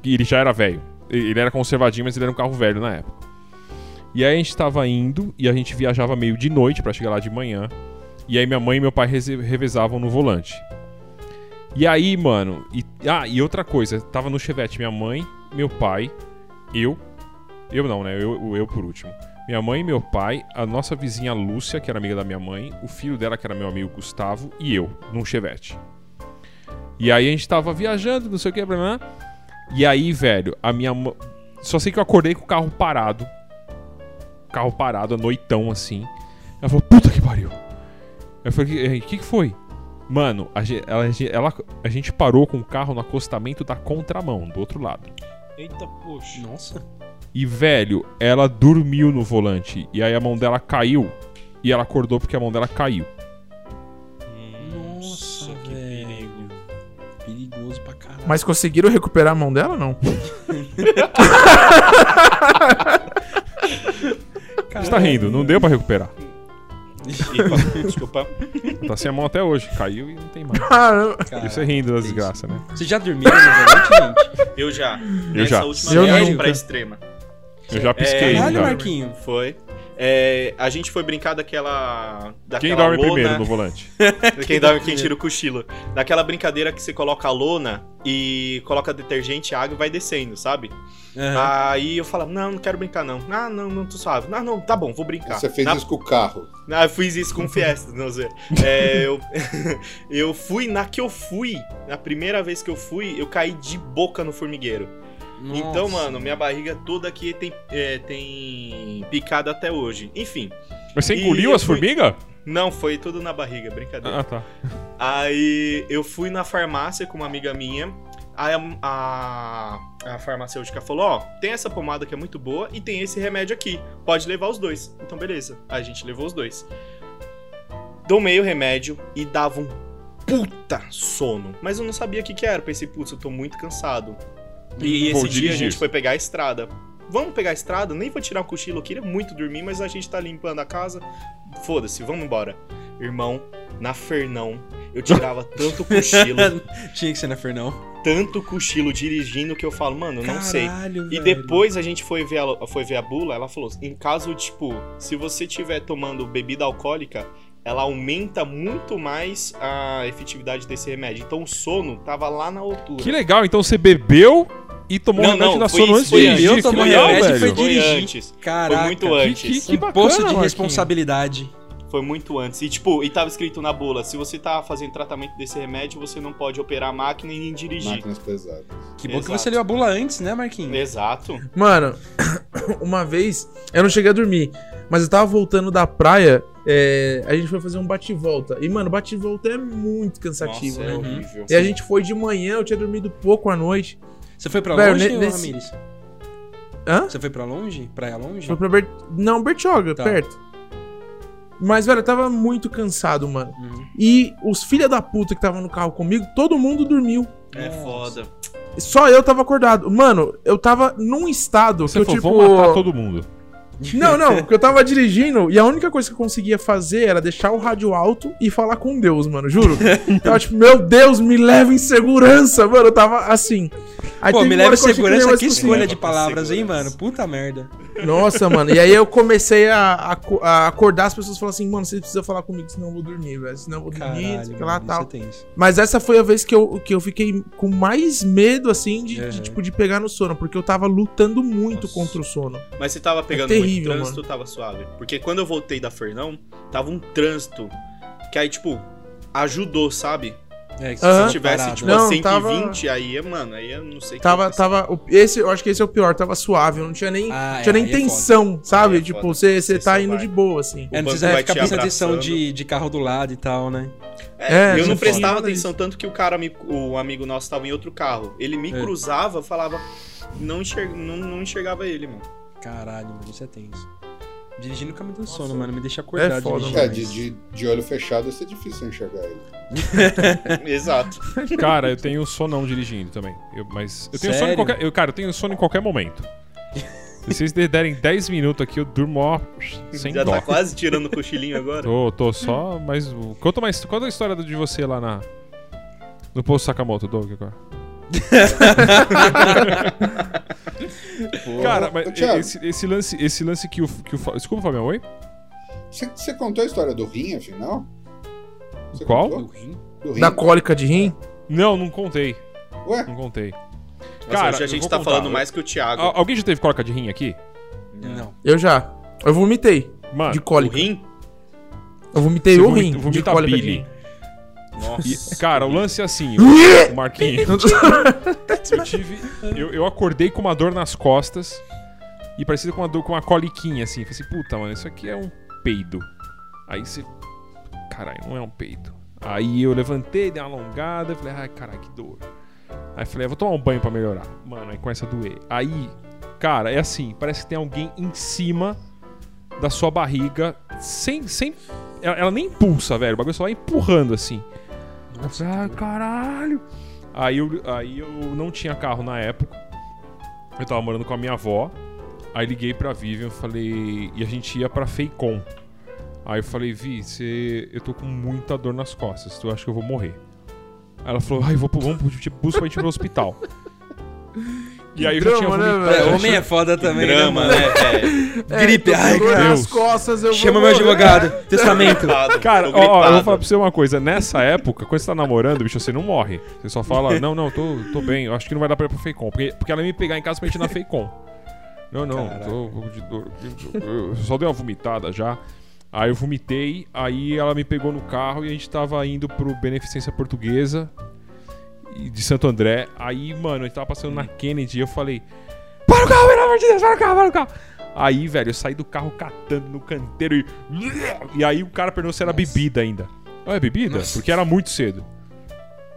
Ele já era velho. Ele era conservadinho, mas ele era um carro velho na época. E aí a gente tava indo e a gente viajava meio de noite pra chegar lá de manhã. E aí minha mãe e meu pai revezavam no volante. E aí, mano. E, ah, e outra coisa, tava no chevette minha mãe, meu pai, eu. Eu não, né? Eu, eu por último. Minha mãe, meu pai, a nossa vizinha Lúcia, que era amiga da minha mãe, o filho dela, que era meu amigo Gustavo, e eu, num chevette. E aí a gente tava viajando, não sei o que, blá, blá. E aí, velho, a minha mãe. Só sei que eu acordei com o carro parado. Carro parado, à noitão assim. Ela falou, puta que pariu. Eu falei, o que, que foi? Mano, a gente, ela, ela- a gente parou com o carro no acostamento da contramão, do outro lado. Eita, poxa. Nossa. E, velho, ela dormiu no volante. E aí a mão dela caiu. E ela acordou porque a mão dela caiu. Nossa, que velho. perigo. Perigoso pra caralho. Mas conseguiram recuperar a mão dela, não? Você tá rindo, não deu pra recuperar. Epa, desculpa. Tá sem a mão até hoje. Caiu e não tem mais. Caramba. E você rindo da desgraça, né? Vocês já dormiram no volante, gente? Eu já. Eu Nessa já. última Eu viagem nunca. pra extrema. Eu já pisquei. É, Caralho, já. Marquinho. Foi. É, a gente foi brincar daquela. daquela Quem dorme lona, primeiro no volante? Quem dorme, quem tira o cochilo. Daquela brincadeira que você coloca a lona e coloca detergente, água e vai descendo, sabe? Aham. Aí eu falo, não, não quero brincar não. Ah, não, não, tô suave. Ah, não, tá bom, vou brincar. Você fez Na- isso com o carro. Ah, eu fiz isso com o Fiesta, não sei. É, eu, eu fui, na que eu fui, na primeira vez que eu fui, eu caí de boca no formigueiro. Então, Nossa. mano, minha barriga toda aqui tem, é, tem picada até hoje. Enfim, Mas você engoliu as fui- formigas? não, foi tudo na barriga, brincadeira. Ah, tá. Aí eu fui na farmácia com uma amiga minha. Aí a, a, a farmacêutica falou: Ó, tem essa pomada que é muito boa e tem esse remédio aqui. Pode levar os dois. Então, beleza. Aí a gente levou os dois. Tomei o remédio e dava um puta sono. Mas eu não sabia o que, que era. Pensei, putz, eu tô muito cansado. E Vou esse dia a gente foi pegar a estrada. Vamos pegar a estrada? Nem vou tirar o cochilo, eu queria muito dormir, mas a gente tá limpando a casa. Foda-se, vamos embora. Irmão, na Fernão, eu tirava tanto cochilo, Tinha que ser na Fernão. tanto cochilo dirigindo que eu falo, mano, eu não sei. Caralho, E velho. depois a gente foi ver, a, foi ver a bula, ela falou, em caso, tipo, se você estiver tomando bebida alcoólica, ela aumenta muito mais a efetividade desse remédio. Então o sono tava lá na altura. Que legal, então você bebeu e tomou Não, um remédio sono isso, antes foi de dirigir. Eu Que tomei remédio e foi dirigir. Caraca. Foi muito Que, antes. que, que um bacana, poço de Marquinhos. responsabilidade. Foi muito antes. E tipo, e tava escrito na bula, se você tá fazendo tratamento desse remédio, você não pode operar a máquina e nem dirigir. Máquinas pesadas. Que bom que Exato. você leu a bula antes, né, Marquinhos? Exato. Mano, uma vez eu não cheguei a dormir, mas eu tava voltando da praia. é, a gente foi fazer um bate-volta. E, mano, bate-volta é muito cansativo, Nossa, é né? horrível. E a gente foi de manhã, eu tinha dormido pouco à noite. Você foi pra Velho, longe, ne- nesse- Ramires? Hã? Você foi pra longe? Praia longe? Foi pra Bert... Não, Bertioga, Tá. perto. Mas, velho, eu tava muito cansado, mano. Uhum. E os filha da puta que estavam no carro comigo, todo mundo dormiu. É Nossa. foda. Só eu tava acordado. Mano, eu tava num estado Você que eu, falou, tipo... vou matar todo mundo. Não, não, porque eu tava dirigindo e a única coisa que eu conseguia fazer era deixar o rádio alto e falar com Deus, mano, juro. tava tipo, meu Deus, me leva em segurança, mano, eu tava assim. Aí Pô, me leva em que eu eu segurança, que mais escolha de palavras, hein, mano? Puta merda. Nossa, mano, e aí eu comecei a, a a acordar as pessoas falando assim, mano, você precisa falar comigo, senão eu vou dormir, velho, senão eu vou dormir, Caralho, sei o que lá mano, tal. é. Mas essa foi a vez que eu, que eu fiquei com mais medo, assim, de, de, Uhum. tipo, de pegar no sono, porque eu tava lutando muito Nossa. contra o sono. Mas você tava pegando terrível, muito trânsito, tava suave. Porque quando eu voltei da Fernão, tava um trânsito que aí, tipo, ajudou, sabe? É, que. Se tava tivesse, parado. tipo, Não, a 120, tava- aí, mano, aí eu não sei o que Tava, tava, o- esse, eu acho que esse é o pior, tava suave, eu não tinha nem, Ah, tinha é, nem aí é tensão, sabe? É tipo, você você tá indo vai. de boa, assim. É, não O precisa ficar prestando atenção de, de carro do lado e tal, né? É, É, eu não prestava atenção tanto que o cara, me, o amigo nosso tava em outro carro. Ele me É. cruzava, falava, não, enxerg, não, não enxergava ele, mano. Caralho, mano, isso é tenso. Dirigindo nunca me deu sono, mano. Me deixa acordar É foda, dirigindo. É, de, de, de olho fechado vai ser difícil enxergar ele. Exato. Cara, eu tenho sonão dirigindo também. Eu- mas eu tenho sono em Sério? qualquer. Eu, cara, eu tenho sono em qualquer momento. Se vocês derem 10 minutos aqui, eu durmo ó, sem Já dó. tá quase tirando o cochilinho agora. Tô, tô só, mas. Conta mais. Conta a história de você lá na. No Poço Sakamoto, Doug, agora. Cara, mas Thiago, esse, esse lance, esse lance que o. Que o Desculpa, Fabião, oi? Você, contou a história do rim, afinal? Você Qual? Do rim? Do rim? Da cólica de rim? Não, não contei. Ué? Não contei. Nossa, Cara, hoje a gente tá contar. falando mais que o Thiago. Al- alguém já teve cólica de rim aqui? Não. Eu já. Eu vomitei Mano, de o cólica. rim? Eu vomitei você o vomita- rim de vomita cólica de rim. Nossa. E, cara, o lance é assim, o, o Marquinhos. Eu tive. Eu, eu acordei com uma dor nas costas e parecia com uma dor com uma coliquinha, assim. Falei assim, puta, mano, isso aqui é um peido. Aí você. Caralho, não é um peido. Aí eu levantei, dei uma alongada, falei, ai, caralho, que dor. Aí falei, ah, vou tomar um banho pra melhorar. Mano, aí começa a doer. Aí, cara, é assim, parece que tem alguém em cima da sua barriga, sem. sem ela, ela nem impulsa, velho. O bagulho só vai empurrando assim. Ai, caralho. Aí eu, aí eu não tinha carro na época. Eu tava morando com a minha avó. Aí liguei pra Vivian, falei. E a gente ia pra Feicom. Aí eu falei, Vi, cê, eu tô com muita dor nas costas. Tu acha que eu vou morrer? Aí ela falou, ai, vou, pro- vamos, tipo, busca pra gente ir pro hospital. e aí eu já tinha drama, né, vomitado. É, homem é foda também, Drama, né, né, mano? velho? É, Gripe, ai, Deus. nas costas, eu vou Chama meu advogado. Testamento. Cara, ó, ó, eu vou falar pra você uma coisa. Nessa época, quando você tá namorando, bicho, você não morre. Você só fala, não, não, tô, tô bem. Eu acho que não vai dar pra ir pro Feicom. Porque, porque ela ia me pegar em casa pra gente ir na Feicom. Não, não, Caraca. tô um pouco de dor. Eu só dei uma vomitada já. Aí eu vomitei, aí ela me pegou no carro e a gente tava indo pro Beneficência Portuguesa de Santo André. Aí, mano, a gente tava passando na Kennedy e eu falei: Para o carro, pelo amor de Deus, para o carro, para o carro. Aí, velho, eu saí do carro catando no canteiro e. E aí o cara perguntou se era bebida ainda. Ah, é bebida? Porque era muito cedo.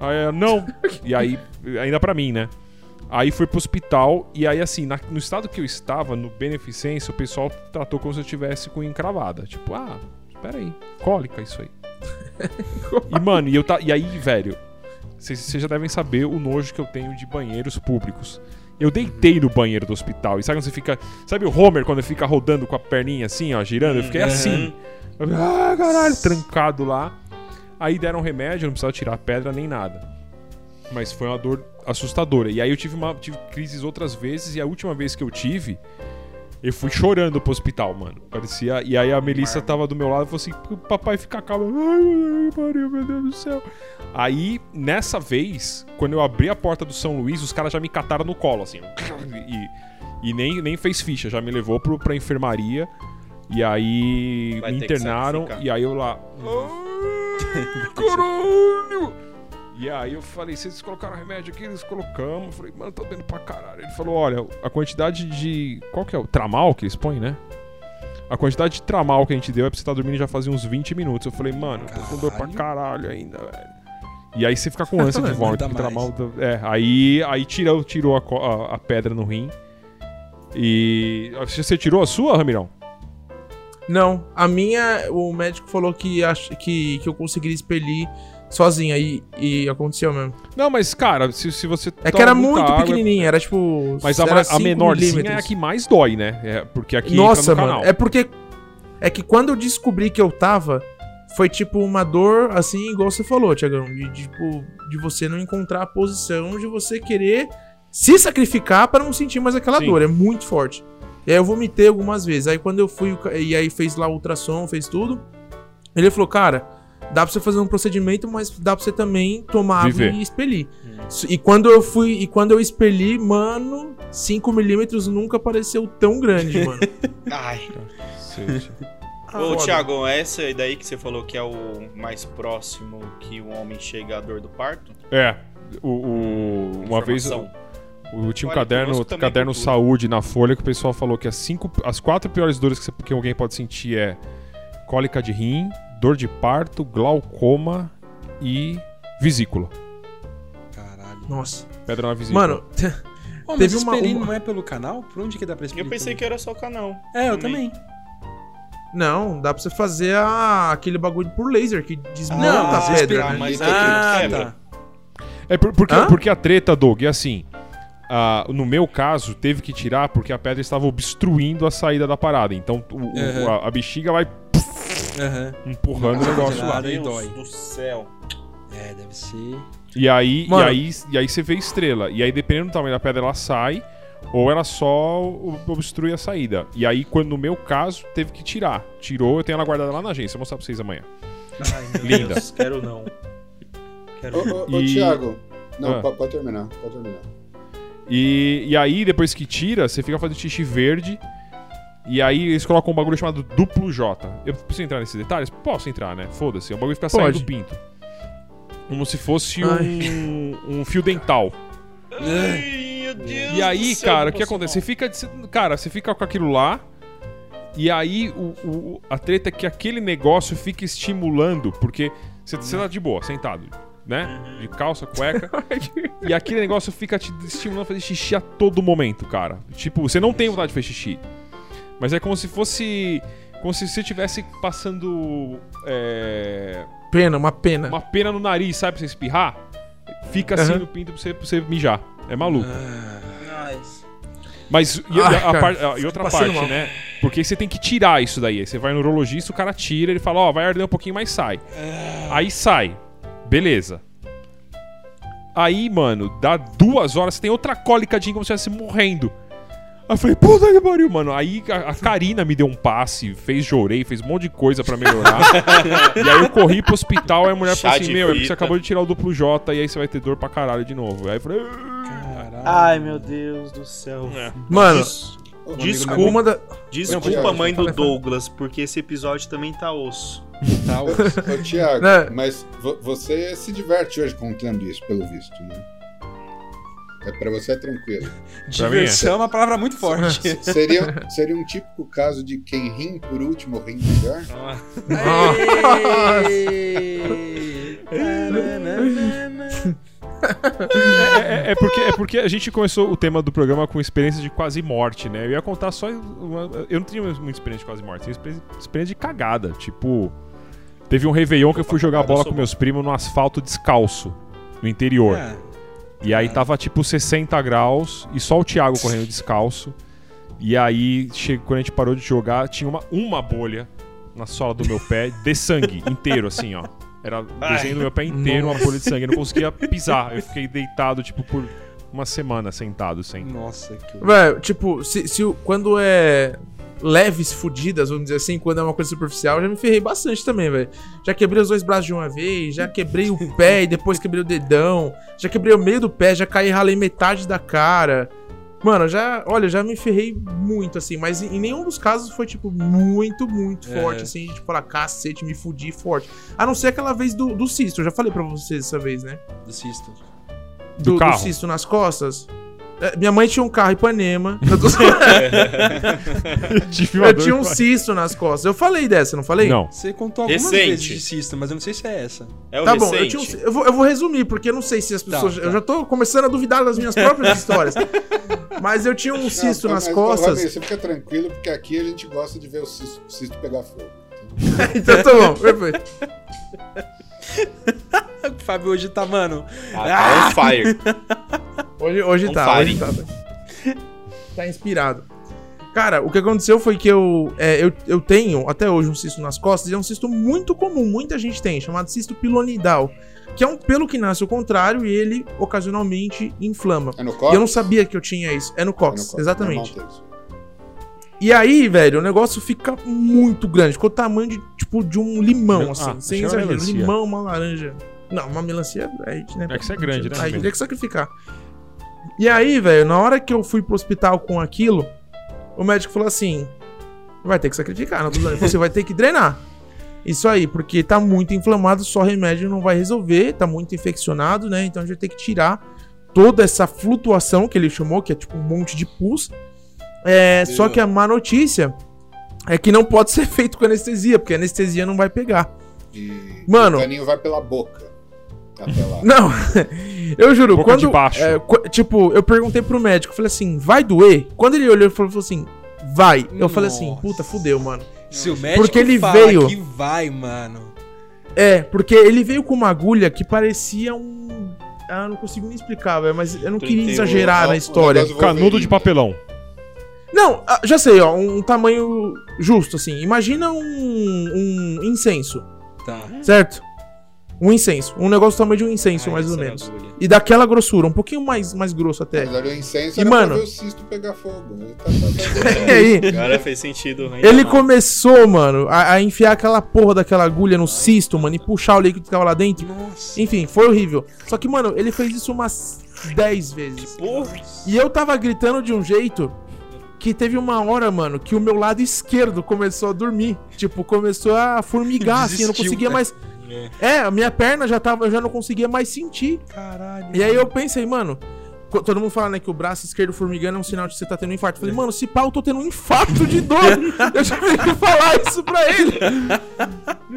Aí não. E aí, ainda pra mim, né? Aí fui pro hospital e aí, assim, na- no estado que eu estava, no Beneficência, o pessoal tratou como se eu tivesse com encravada. Tipo, ah, espera aí, cólica isso aí. e, mano, e, eu ta... e aí, velho, vocês já devem saber o nojo que eu tenho de banheiros públicos. Eu deitei no banheiro do hospital. E sabe quando você fica. Sabe o Homer quando fica rodando com a perninha assim, ó, girando? Eu fiquei Uhum. assim. Ah, caralho, trancado lá. Aí deram remédio, não precisava tirar pedra nem nada. Mas foi uma dor assustadora. E aí eu tive, uma, tive crises outras vezes, e a última vez que eu tive, eu fui chorando pro hospital, mano. Parecia. E aí a Melissa tava do meu lado e falou assim: papai fica calmo. Ai, pariu, meu Deus do céu. Aí, nessa vez, quando eu abri a porta do São Luís, os caras já me cataram no colo, assim. E, e nem, nem fez ficha, já me levou pro, pra enfermaria. E aí Vai me internaram. E aí eu lá. Ai, caralho! E aí eu falei, vocês colocaram remédio aqui? Eles colocamos. Eu falei, mano, tô doendo pra caralho. Ele falou, olha, a quantidade de. Qual que é o. Tramal que eles põem, né? A quantidade de tramal que a gente deu é pra você estar dormindo já fazia uns 20 minutos. Eu falei, mano, tô com dor pra caralho ainda, velho. E aí você fica com ânsia de vômito. Tramal. É, aí, aí tirou, tirou a, a- a pedra no rim. E. Você tirou a sua, Ramirão? Não, a minha, o médico falou que, ach, que, que eu conseguiria expelir sozinha e, e aconteceu mesmo. Não, mas, cara, se, se você. É que era muito água, pequenininha, era tipo. Mas a, era a 5 menorzinha é a que mais dói, né? É, porque aqui Nossa, no mano, canal. é porque. É que quando eu descobri que eu tava, foi tipo uma dor, assim, igual você falou, Tiagão. De, tipo, de você não encontrar a posição de você querer se sacrificar pra não sentir mais aquela Sim. dor. É muito forte. E aí eu vomitei algumas vezes. Aí quando eu fui, e aí fez lá o ultrassom, fez tudo. Ele falou, cara, dá pra você fazer um procedimento, mas dá pra você também tomar água Viver. e expelir. E quando eu fui, e quando eu expeli, mano, 5 milímetros nunca pareceu tão grande, mano. Ai. Cacete. Ô, Foda. Thiago, essa aí daí que você falou que é o mais próximo que o homem chega à dor do parto? É. O, o- uma vez o, tinha um Olha, caderno, caderno saúde na folha que o pessoal falou que as, cinco, as quatro piores dores que, você- que alguém pode sentir é cólica de rim, dor de parto, glaucoma e vesícula. Caralho. Nossa. Pedra na vesícula. Mano, Pô, mas Teve uma- uma- não é pelo canal? Por onde que dá pra expelir? Eu pensei que era só canal. É, eu também. não, dá pra você fazer a- aquele bagulho por laser que desmonta Não, a pedra, né? mas Ah, é quebra. tá. É por- porque, Hã? porque a treta, Doug, é assim. ah, no meu caso, teve que tirar porque a pedra estava obstruindo a saída da parada. Então o- o- Uhum. a, a bexiga vai Aham. empurrando o negócio lá. Aí Deus dói. do céu. É, deve ser. E aí, Mano. e aí, e aí você vê estrela. E aí, dependendo do tamanho da pedra, ela sai. Ou ela só obstrui a saída. E aí, quando no meu caso, teve que tirar. Tirou, eu tenho ela guardada lá na agência. Vou mostrar pra vocês amanhã. Ai, meu Linda. Deus, quero não. Quero Ô, não. ô, ô, E- Thiago. Não, Ah. pode, pode terminar, pode terminar. E, e aí, depois que tira, você fica fazendo xixi verde. E aí eles colocam um bagulho chamado duplo J. Eu preciso entrar nesses detalhes? Posso entrar, né? Foda-se. É um bagulho que fica saindo Pode. do pinto. Como se fosse um, um fio dental. Ai, meu Deus E aí, do céu, cara, o que acontece? não. Você fica. Cara, você fica com aquilo lá. E aí, o, o- a treta é que aquele negócio fica estimulando, porque você, você tá de boa, sentado, né? De calça, cueca. e aquele negócio fica te estimulando a fazer xixi a todo momento, cara. Tipo, você não tem vontade de fazer xixi. Mas é como se fosse. Como se você estivesse passando. é, Pena, uma pena. uma pena no nariz, sabe? Pra você espirrar. Fica assim Aham. no pinto pra você, pra você mijar. É maluco. Nice. Mas e, Ai, a par- a- e outra parte, mal. né? Porque você tem que tirar isso daí. Aí você vai no urologista, o cara tira, ele fala, ó, vai arder um pouquinho, mas sai. Aí sai. Beleza. Aí, mano, dá duas horas, você tem outra cólicadinha como se estivesse morrendo. Aí eu falei, puta que pariu, mano. Aí a, a Karina me deu um passe, fez jorei, fez um monte de coisa pra melhorar. e aí eu corri pro hospital e a mulher Chá falou assim, meu, é porque você acabou de tirar o duplo J e aí você vai ter dor pra caralho de novo. Aí eu falei, Caralho. Ai, meu Deus do céu. É. Mano, Ô, Desculpa, da... desculpa, Não, mãe do. Douglas, porque esse episódio também tá osso. Tá, o- Ô, Thiago, mas vo- você se diverte hoje contando isso, pelo visto, né? É pra você é tranquilo. Diversão é uma palavra muito forte. Seria, seria um típico caso de quem rim por último, rim melhor? É, é- é porque, é porque a gente começou o tema do programa com experiência de quase morte, né? Eu ia contar só. uma- eu não tinha muita experiência de quase morte, tinha experiência, experiência de cagada. Tipo, teve um Réveillon que eu fui jogar bola com meus primos no asfalto descalço, no interior. É. E aí tava tipo 60 graus e só o Thiago correndo descalço. E aí, quando a gente parou de jogar, tinha uma, uma bolha na sola do meu pé de sangue inteiro, assim, ó. Era o desenho do meu pé inteiro, uma bolha de sangue. Eu não conseguia pisar. Eu fiquei deitado, tipo, por uma semana sentado sem. Nossa, que Velho, tipo, se, se o- quando é leves fudidas, vamos dizer assim, quando é uma coisa superficial, eu já me ferrei bastante também, velho. Já quebrei os dois braços de uma vez, já quebrei o pé e depois quebrei o dedão, já quebrei o meio do pé, já caí e ralei metade da cara. Mano, já, olha, já me ferrei muito, assim, mas em nenhum dos casos foi, tipo, muito, muito É. forte, assim, de tipo, falar, cacete, me fudi forte. A não ser aquela vez do, do cisto, eu já falei pra vocês essa vez, né? do cisto. Do carro. cisto nas costas. É, minha mãe tinha um carro Ipanema. Eu, tô- eu tinha um cisto nas costas. Eu falei dessa, não falei? Não. Você contou algumas Recente. vezes de cisto, mas eu não sei se é essa. É o Tá bom, eu, recente. tinha um eu vou, eu vou resumir, porque eu não sei se as pessoas. tá. Eu já tô começando a duvidar das minhas próprias histórias. Mas eu tinha um cisto Não, nas mas, costas. Você fica tranquilo, porque aqui a gente gosta de ver o cisto, o cisto pegar fogo. então tá bom, perfeito. O Fábio hoje tá, mano. Ah, tá on fire. Hoje, hoje tá, fire. hoje tá. Tá inspirado. Cara, o que aconteceu foi que eu, é, eu, eu tenho até hoje um cisto nas costas, e é um cisto muito comum, muita gente tem, chamado cisto pilonidal, que é um pelo que nasce ao contrário e ele ocasionalmente inflama. É no E cox? eu não sabia que eu tinha isso. É no É no cox, cox, exatamente. tem isso. E aí, velho, o negócio fica muito grande. Ficou o tamanho de, tipo, de um limão, Ah, assim. achei sem exagero. Limão, uma laranja. Não, uma melancia, aí, né? É que isso é grande, né, Aí teria que sacrificar. E aí, velho, na hora que eu fui pro hospital com aquilo, o médico falou assim: vai ter que sacrificar, não tô dizendo, você vai ter que drenar. Isso aí, porque tá muito inflamado, só remédio não vai resolver, tá muito infeccionado, né? Então a gente vai ter que tirar toda essa flutuação que ele chamou, que é tipo um monte de pus. É, só que a má notícia é que não pode ser feito com anestesia, porque a anestesia não vai pegar. E Mano. o caninho vai pela boca. Até lá. Não, eu juro, Boca quando. de baixo. é, tipo, eu perguntei pro médico, falei assim, vai doer? Quando ele olhou, ele falou, falou assim, vai. Eu falei assim, Nossa. puta, fudeu, mano. Se o médico Porque ele fala veio- que vai, mano. É, porque ele veio com uma agulha que parecia um. Ah, eu não consigo nem explicar, velho, mas eu não queria 31, exagerar na história. Canudo de papelão. Não, ah, já sei, ó, um, tamanho justo, assim. Imagina um, um incenso, Tá. certo? Um incenso. Um negócio do tamanho de um incenso, Ai, mais ou essa menos. agulha. E daquela grossura, um pouquinho mais, mais grosso até. Mas olha, o incenso E, era mano- pra ver o cisto pegar fogo. Ele tá- tá- tá- E aí, Agora fez sentido. ainda Ele mais. começou, mano, a, a enfiar aquela porra daquela agulha no cisto, mano, e puxar o líquido que tava lá dentro. Nossa. Enfim, foi horrível. Só que, mano, ele fez isso umas 10 vezes. Porra. E eu tava gritando de um jeito que teve uma hora, mano, que o meu lado esquerdo começou a dormir. Tipo, começou a formigar, assim, eu não Desistiu, conseguia né? mais. É, a minha perna já tava, eu já não conseguia mais sentir. Caralho. E aí eu pensei, mano. Todo mundo fala, né, que o braço esquerdo formigando é um sinal de que você tá tendo um infarto. Eu falei, mano, se pau, eu tô tendo um infarto de dor. eu tive que falar isso pra ele.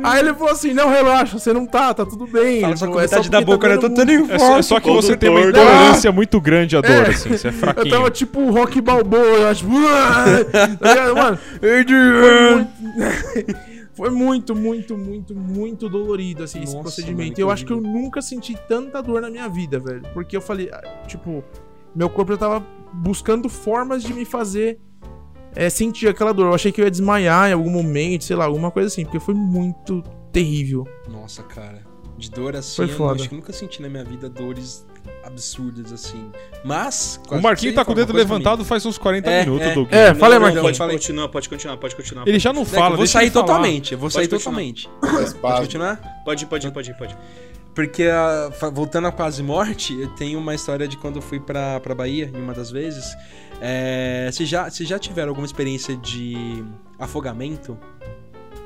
Aí ele falou assim: não, relaxa, você não tá, tá tudo bem. Fala só com "É metade da tá boca, né? Eu tô tendo muito." É só, é só que você tem uma intolerância muito grande à dor, É. assim. Você é Eu fraquinho. tava tipo o Rock Balboa, eu acho. tá ligado, mano? Foi muito, foi muito, muito, muito, muito dolorido, assim, esse Nossa, procedimento. mano, eu acho que eu nunca senti tanta dor na minha vida, velho. Porque eu falei, ah, tipo, meu corpo já tava buscando formas de me fazer é, sentir aquela dor. Eu achei que eu ia desmaiar em algum momento, sei lá, alguma coisa assim, porque foi muito terrível. Nossa, cara. De dor assim, Foi eu foda. acho que nunca senti na minha vida dores absurdas assim. Mas. O Marquinhos tá com o dedo levantado faz uns 40 É, minutos, é. Doug. É, fala aí, Marquinhos. Pode Falei. continuar, pode continuar, pode continuar. Ele já não Fala, eu vou sair totalmente. Eu vou Pode sair continuar. totalmente. Pode continuar? Pode ir, pode ir, pode ir, pode. Porque, ah, voltando à quase morte, eu tenho uma história de quando eu fui pra, pra Bahia, em uma das vezes. É, Vocês já, vocês já tiveram alguma experiência de afogamento?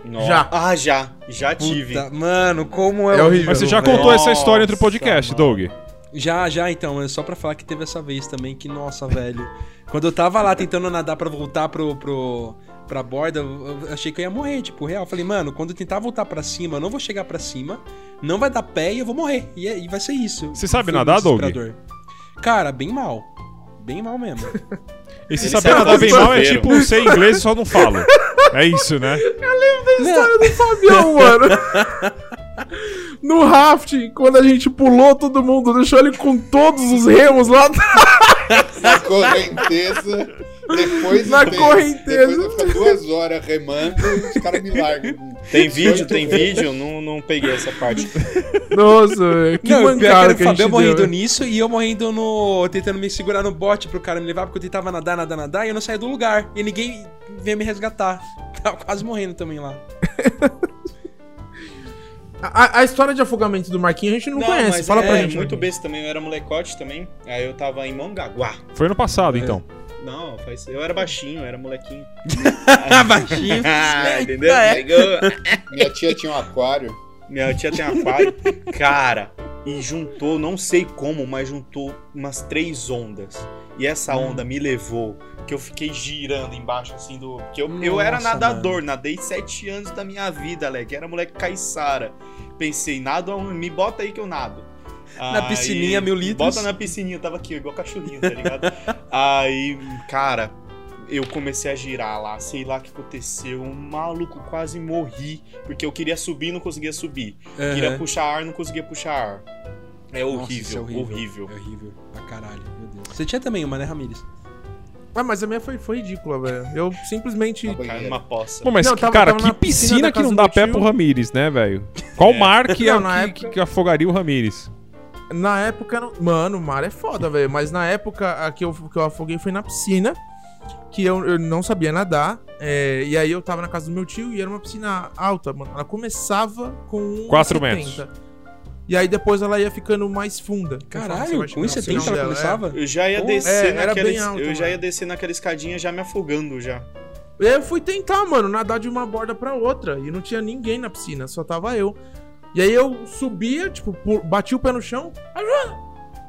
Nossa. Já. Ah, já. Já tive. Puta, mano, como é, É horrível. Mas você já velho. contou essa história entre o Nossa, podcast, mano. Doug. Já, já, então. É só pra falar que teve essa vez também que, nossa, velho. Quando eu tava lá tentando nadar pra voltar pro, pro, pra borda, eu eu achei que eu ia morrer, tipo, real. Eu falei, mano, quando eu tentar voltar pra cima, eu não vou chegar pra cima, não vai dar pé e eu vou morrer. E, é- e vai ser isso. Você sabe nadar, Doug? Cara, bem mal. Bem mal mesmo. E se saber sabe nadar bem mal é tipo ser inglês e só não falo. É isso, né? História do Fabião, mano. No raft, quando a gente pulou todo mundo, deixou ele com todos os remos lá atrás. Na correnteza. Depois de Na ter- correnteza. Depois de ficar duas horas remando, os caras me largam. Tem vídeo, tem vídeo, não, não peguei essa parte. Nossa, velho. Que não, que mancada que a gente Fabião deu, morrendo nisso e eu morrendo no. tentando me segurar no bote pro cara me levar, porque eu tentava nadar, nadar, nadar e eu não saía do lugar. E ninguém veio me resgatar. Tava quase morrendo também lá. A, a história de afogamento do Marquinhos a gente não, conhece. mas Fala é, pra gente. muito besta também, eu era molecote também. Aí eu tava em Mongaguá. Foi no passado, então. Não, faz... eu era baixinho, eu era molequinho. Baixinho. Ah, entendeu? É. Minha tia tinha um aquário. Minha tia tem aquário. Cara, e juntou, não sei como, mas juntou umas três ondas. E essa Hum. onda me levou, que eu fiquei girando embaixo, assim, do. Porque eu, eu era Nossa, nadador, nadei sete anos da minha vida, Alec. Era moleque caiçara. Pensei, nada, me bota aí que eu nado. Na piscininha, mil litros. Bota na piscininha, eu tava aqui, igual cachorrinho, tá ligado? aí, cara, eu comecei a girar lá, sei lá o que aconteceu. Um maluco quase morri, porque eu queria subir e não conseguia subir. Queria Aham. puxar ar, não conseguia puxar ar. É Nossa, horrível, isso é horrível. É horrível. Pra caralho, meu Deus. Você tinha também uma, né, Ramires? Ah, mas a minha foi, foi ridícula, velho. Eu simplesmente. Caiu numa poça. Pô, mas, Não, tava- cara, tava que na piscina piscina que não dá pé tio. pro Ramires, né, velho? Qual É. mar que, Não, é- na que, época- que afogaria o Ramires? Na época. não- Mano, o mar é foda, velho. Mas na época a que eu, que eu afoguei foi na piscina. Que eu, eu não sabia nadar. é, e aí eu tava na casa do meu tio e era uma piscina alta, mano. Ela começava com. Quatro 1,70. metros. E aí depois ela ia ficando mais funda. Caralho, com chegando 1,70 no final ela é. começava? Eu já ia Pô, descer é, era naquela. bem alto, eu já ia descer naquela escadinha já me afogando já. E aí eu fui tentar, mano, nadar de uma borda pra outra. E não tinha ninguém na piscina, só tava eu. E aí eu subia, tipo, bati o pé no chão. Ajuda!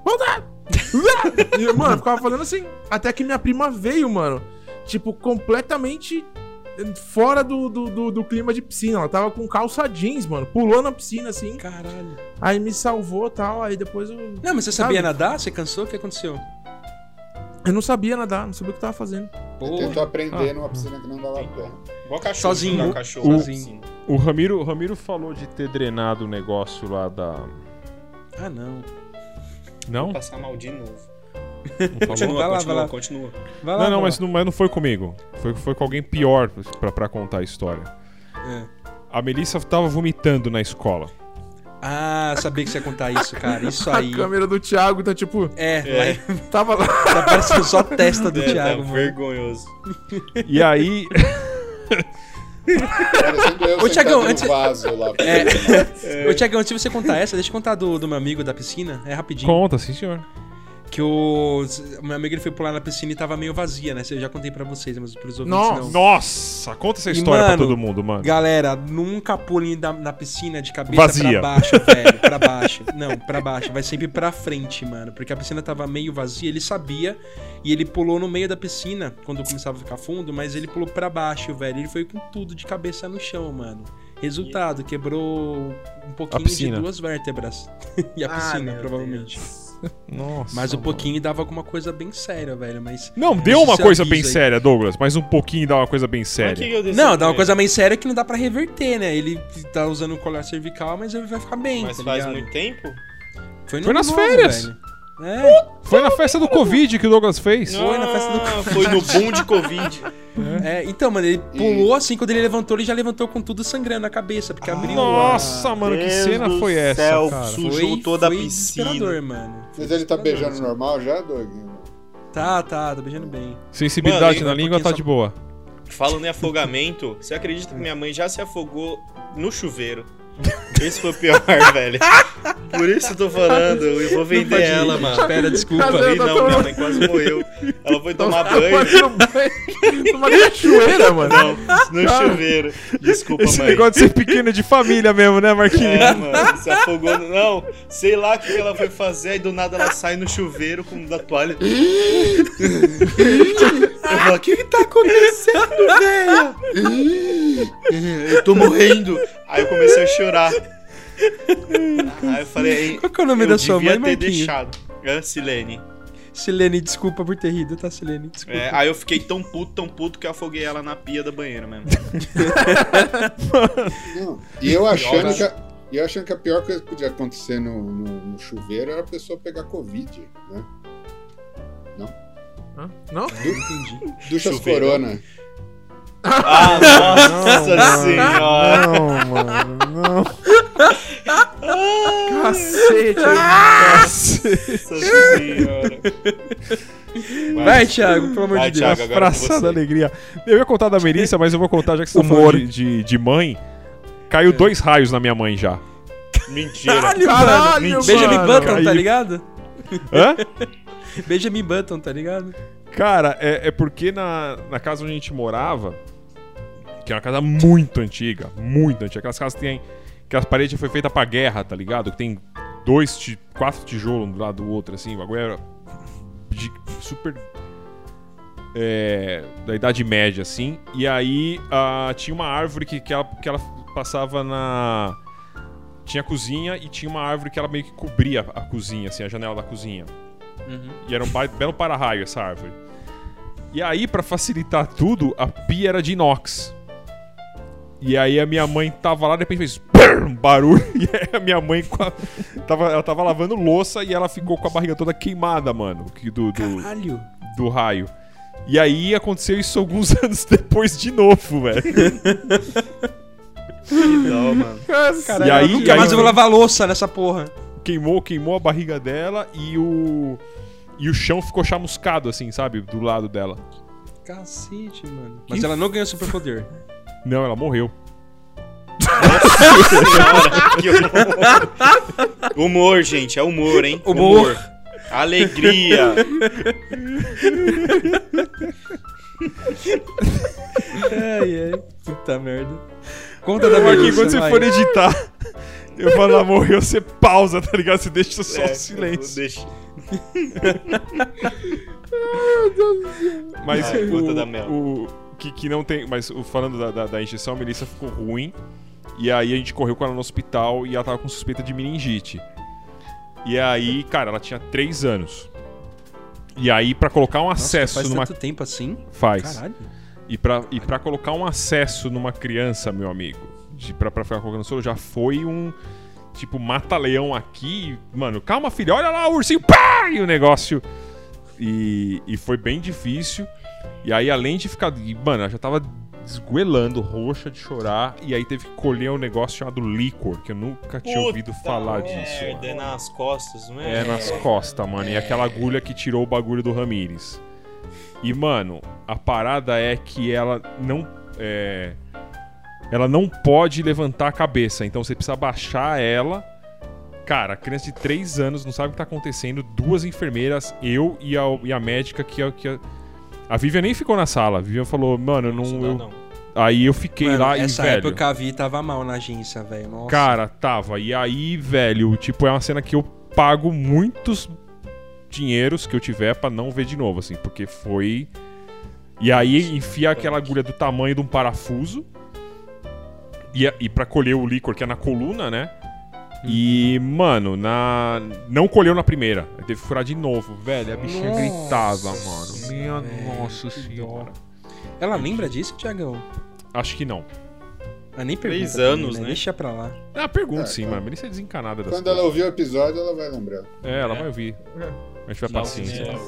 Volta! E, mano, eu ficava fazendo assim. Até que minha prima veio, mano. Tipo, completamente fora do, do, do- do clima de piscina. Ela tava com calça jeans, mano. Pulou na piscina assim. Caralho. Aí me salvou e tal. Aí depois eu. Não, mas você Sabe? sabia nadar? Você cansou? O que aconteceu? Eu não sabia nadar, não sabia o que tava fazendo. Eu Porra. tento aprender Ah. numa piscina que não dava pé. Igual cachorro. Sozinho. igual cachorro O- sozinho. O Ramiro, o Ramiro falou de ter drenado o negócio lá da. Ah, não. Não? Vou passar mal de novo. Continua, Vai lá, continua, vai lá. continua. Vai lá. Não, não, mas não, mas não foi comigo. Foi, foi com alguém pior pra, pra contar a história. É. A Melissa tava vomitando na escola. Ah, sabia que você ia contar isso, cara. Isso aí. A câmera do Thiago tá tipo. É, É. lá Tava lá. tá parecendo só a testa do É, Thiago, tá vergonhoso. E aí. Eu Ô, no antes- vaso lá. É. Ô, Tiagão, antes de você contar essa, deixa eu contar do, do meu amigo da piscina. É rapidinho. Conta, sim, senhor. Que o, meu amigo ele foi pular na piscina e tava meio vazia, né? Eu já contei pra vocês, mas pros ouvintes Nossa. não. Nossa, conta essa E, história pra mano, todo mundo, mano. Galera, nunca pulem na, na piscina de cabeça Vazia. pra baixo, velho. Pra baixo. Não, pra baixo. Vai sempre pra frente, mano. Porque a piscina tava meio vazia, ele sabia. E ele pulou no meio da piscina, quando começava a ficar fundo, mas ele pulou pra baixo, velho. Ele foi com tudo de cabeça no chão, mano. Resultado, quebrou um pouquinho de duas vértebras. e a Ah, piscina, meu provavelmente. Nossa. Mas um pouquinho dava alguma coisa bem séria, velho. Mas. Não, deu uma coisa bem aí. séria, Douglas, mas um pouquinho dá uma coisa bem Mas que séria. que eu decidi Não, dá uma coisa bem séria que não dá pra reverter, né? Ele tá usando o colar cervical, mas ele vai ficar bem. Mas tá faz ligado? muito tempo? Foi, no Foi nas novo, férias. velho. É, Foi na festa do Covid que o Douglas fez. Foi na festa do- Ah, Foi no boom de Covid. é, então, mano, ele pulou assim, quando ele levantou, ele já levantou com tudo sangrando na cabeça, porque abriu Nossa, a... mano, que Deus cena do foi essa, céu, cara? su- Foi, Sujou toda a foi piscina. desesperador, mano. Mas ele tá beijando normal já, Doug? Tá, tá, tá beijando bem. Sensibilidade Mano, na um língua tá pouquinho de boa. Falando em afogamento, você acredita que minha mãe já se afogou no chuveiro? Esse foi o pior, velho. Por isso eu tô falando, eu vou vender pode ela, mano. Espera, desculpa. Cadê? Não, minha mãe quase morreu. Ela foi tomar banho. no banho. Numa cachoeira, mano. Não, no chuveiro. Desculpa, Esse mãe. negócio de ser pequeno é de família mesmo, né, Marquinhos? É, mano, se afogou. no- Não, sei lá o que ela foi fazer, aí do nada ela sai no chuveiro com da toalha. Eu falo, o que que tá acontecendo, velho? Eu tô morrendo. Aí eu comecei a chorar. Aí eu falei, Qual que é o nome eu da sua devia mãe, ter Marquinhos? deixado. É, Silene. Silene, desculpa por ter rido, tá, Silene? Desculpa. É, aí eu fiquei tão puto, tão puto que eu afoguei ela na pia da banheira mesmo. Não. E eu achando que a, eu achando que a pior coisa que podia acontecer no, no- no chuveiro era a pessoa pegar Covid, né? Hã? Não? Entendi. Duchas Chuveiro. Corona. Ah, nossa senhora! Não, mano, não. Cacete. Nossa senhora! Vai, Thiago, pelo amor Vai, de Deus. Fraçada você. alegria. Eu ia contar da Melissa, mas eu vou contar, já que você tá de, de, de mãe. Caiu dois raios na minha mãe já. Mentira! Caralho, Benjamin mano. Button, tá Caiu. ligado? Hã? Benjamin Button, tá ligado? Cara, é, é porque na, na casa onde a gente morava, que é uma casa muito antiga, muito antiga, aquelas casas que tem. que as paredes foi feita pra guerra, tá ligado? Que tem dois, quatro tijolos um do lado do outro, assim, o bagulho era de- super. é, da Idade Média, assim. E aí ah, tinha uma árvore que, que, ela, que ela passava na. Tinha a cozinha e tinha uma árvore que ela meio que cobria a cozinha, assim, a janela da cozinha. Uhum. E era um belo para-raio essa árvore. E aí, pra facilitar tudo, a pia era de inox. E aí a minha mãe tava lá, de repente fez um barulho. E aí a minha mãe com a- tava, ela tava lavando louça e ela ficou com a barriga toda queimada, mano. que- Do, do, Caralho. do raio. E aí aconteceu isso alguns anos depois de novo, velho. Não, mano. Caralho, E aí, nunca aí- mais eu vou lavar louça nessa porra. Queimou, queimou a barriga dela e o. E o chão ficou chamuscado, assim, sabe? Do lado dela. Cacete, mano. Mas ela não ganhou superpoder. Não, ela morreu. Senhora, que humor. humor, gente, é humor, hein? Humor. Alegria. ai, ai. Puta merda. Conta da Melissa, quando você vai. for editar, eu falo, ela morreu, você pausa, tá ligado? Você deixa só É, o silêncio. Deixa. Mas Ai, o, da Mel. o que, que não tem. Mas o, falando da, da, da injeção, a Melissa ficou ruim. E aí a gente correu com ela no hospital e ela tava com suspeita de meningite. E aí, cara, ela tinha 3 anos. E aí, pra colocar um Nossa, acesso faz numa. tanto tempo assim? Faz. Caralho. E pra, e pra colocar um acesso numa criança, meu amigo, de, pra, pra ficar colocando soro, já foi um. Tipo, mata-leão aqui. Mano, calma, filha, olha lá o ursinho, pá! E o negócio. E, e foi bem difícil. E aí, além de ficar. e, Mano, ela já tava esguelando, roxa de chorar. E aí teve que colher um negócio chamado licor, que eu nunca tinha ouvido falar disso. Merda, é mano. nas costas, não é? É, nas costas, mano. E aquela agulha que tirou o bagulho do Ramires. E, mano, a parada é que ela não. É, ela não pode levantar a cabeça. Então você precisa baixar ela. Cara, a criança de 3 anos não sabe o que tá acontecendo. Duas enfermeiras, eu e a, e a médica que, a- que a, a Vivian nem ficou na sala. A Vivian falou, mano, não. Dá, eu- não. Aí eu fiquei Mano, lá e, essa velho. época a Vi tava mal na agência, velho. Nossa. Cara, tava. E aí, velho, tipo, é uma cena que eu pago muitos dinheiros que eu tiver pra não ver de novo, assim, porque foi. E aí enfia aquela agulha do tamanho de um parafuso. E, e pra colher o líquor que é na coluna, né? E, mano, na. Não colheu na primeira. Teve que furar de novo, velho. A bichinha Nossa gritava, mano. Minha velho, nossa senhora. Ela lembra disso, Tiagão? Acho que não. Ela nem pergunta. Três anos, né? Deixa pra lá. Ah, pergunta É, sim, então. mano. Melissa é desencanada das Quando coisas. ela ouvir o episódio, ela vai lembrar. É, ela É. vai ouvir. A gente vai paciência. né?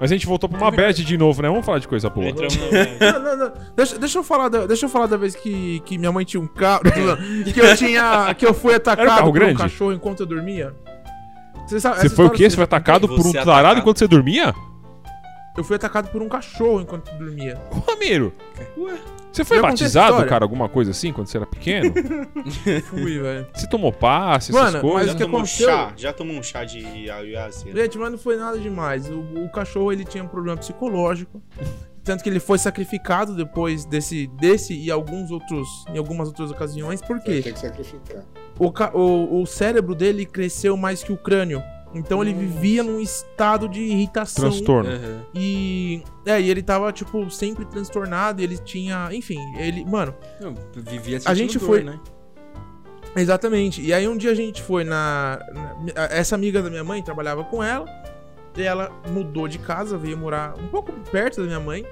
Mas a gente voltou pra uma bad de novo, né? Vamos falar de coisa boa. Entramos. Não, não, não. Deixa, deixa eu falar da, deixa eu falar da vez que, que minha mãe tinha um carro. que eu tinha. Que eu fui atacado um por um cachorro enquanto eu dormia. Você, sabe, Você foi o quê? Você foi atacado por um tarado atacado? enquanto você dormia? Eu fui atacado por um cachorro enquanto eu dormia. Ô, Ramiro. Você foi batizado, cara, alguma coisa assim, quando você era pequeno? Fui, velho. Você tomou passe, essas Mano, coisas? mas Já o que tomou um aconteceu? chá? Já tomou um chá de ayahuasca? Gente, mas não foi nada demais. O, o cachorro ele tinha um problema psicológico. Tanto que ele foi sacrificado depois desse, desse e alguns outros, em algumas outras ocasiões. Por quê? ter que sacrificar. O, o, o cérebro dele cresceu mais que o crânio. Então ele vivia num estado de irritação. Transtorno. E. É, e ele tava, tipo, sempre transtornado. E ele tinha. Enfim, ele. Mano, Eu vivia A gente dor, foi- né? Exatamente. E aí um dia a gente foi na, na- Essa amiga da minha mãe trabalhava com ela. E ela mudou de casa, veio morar um pouco perto da minha mãe.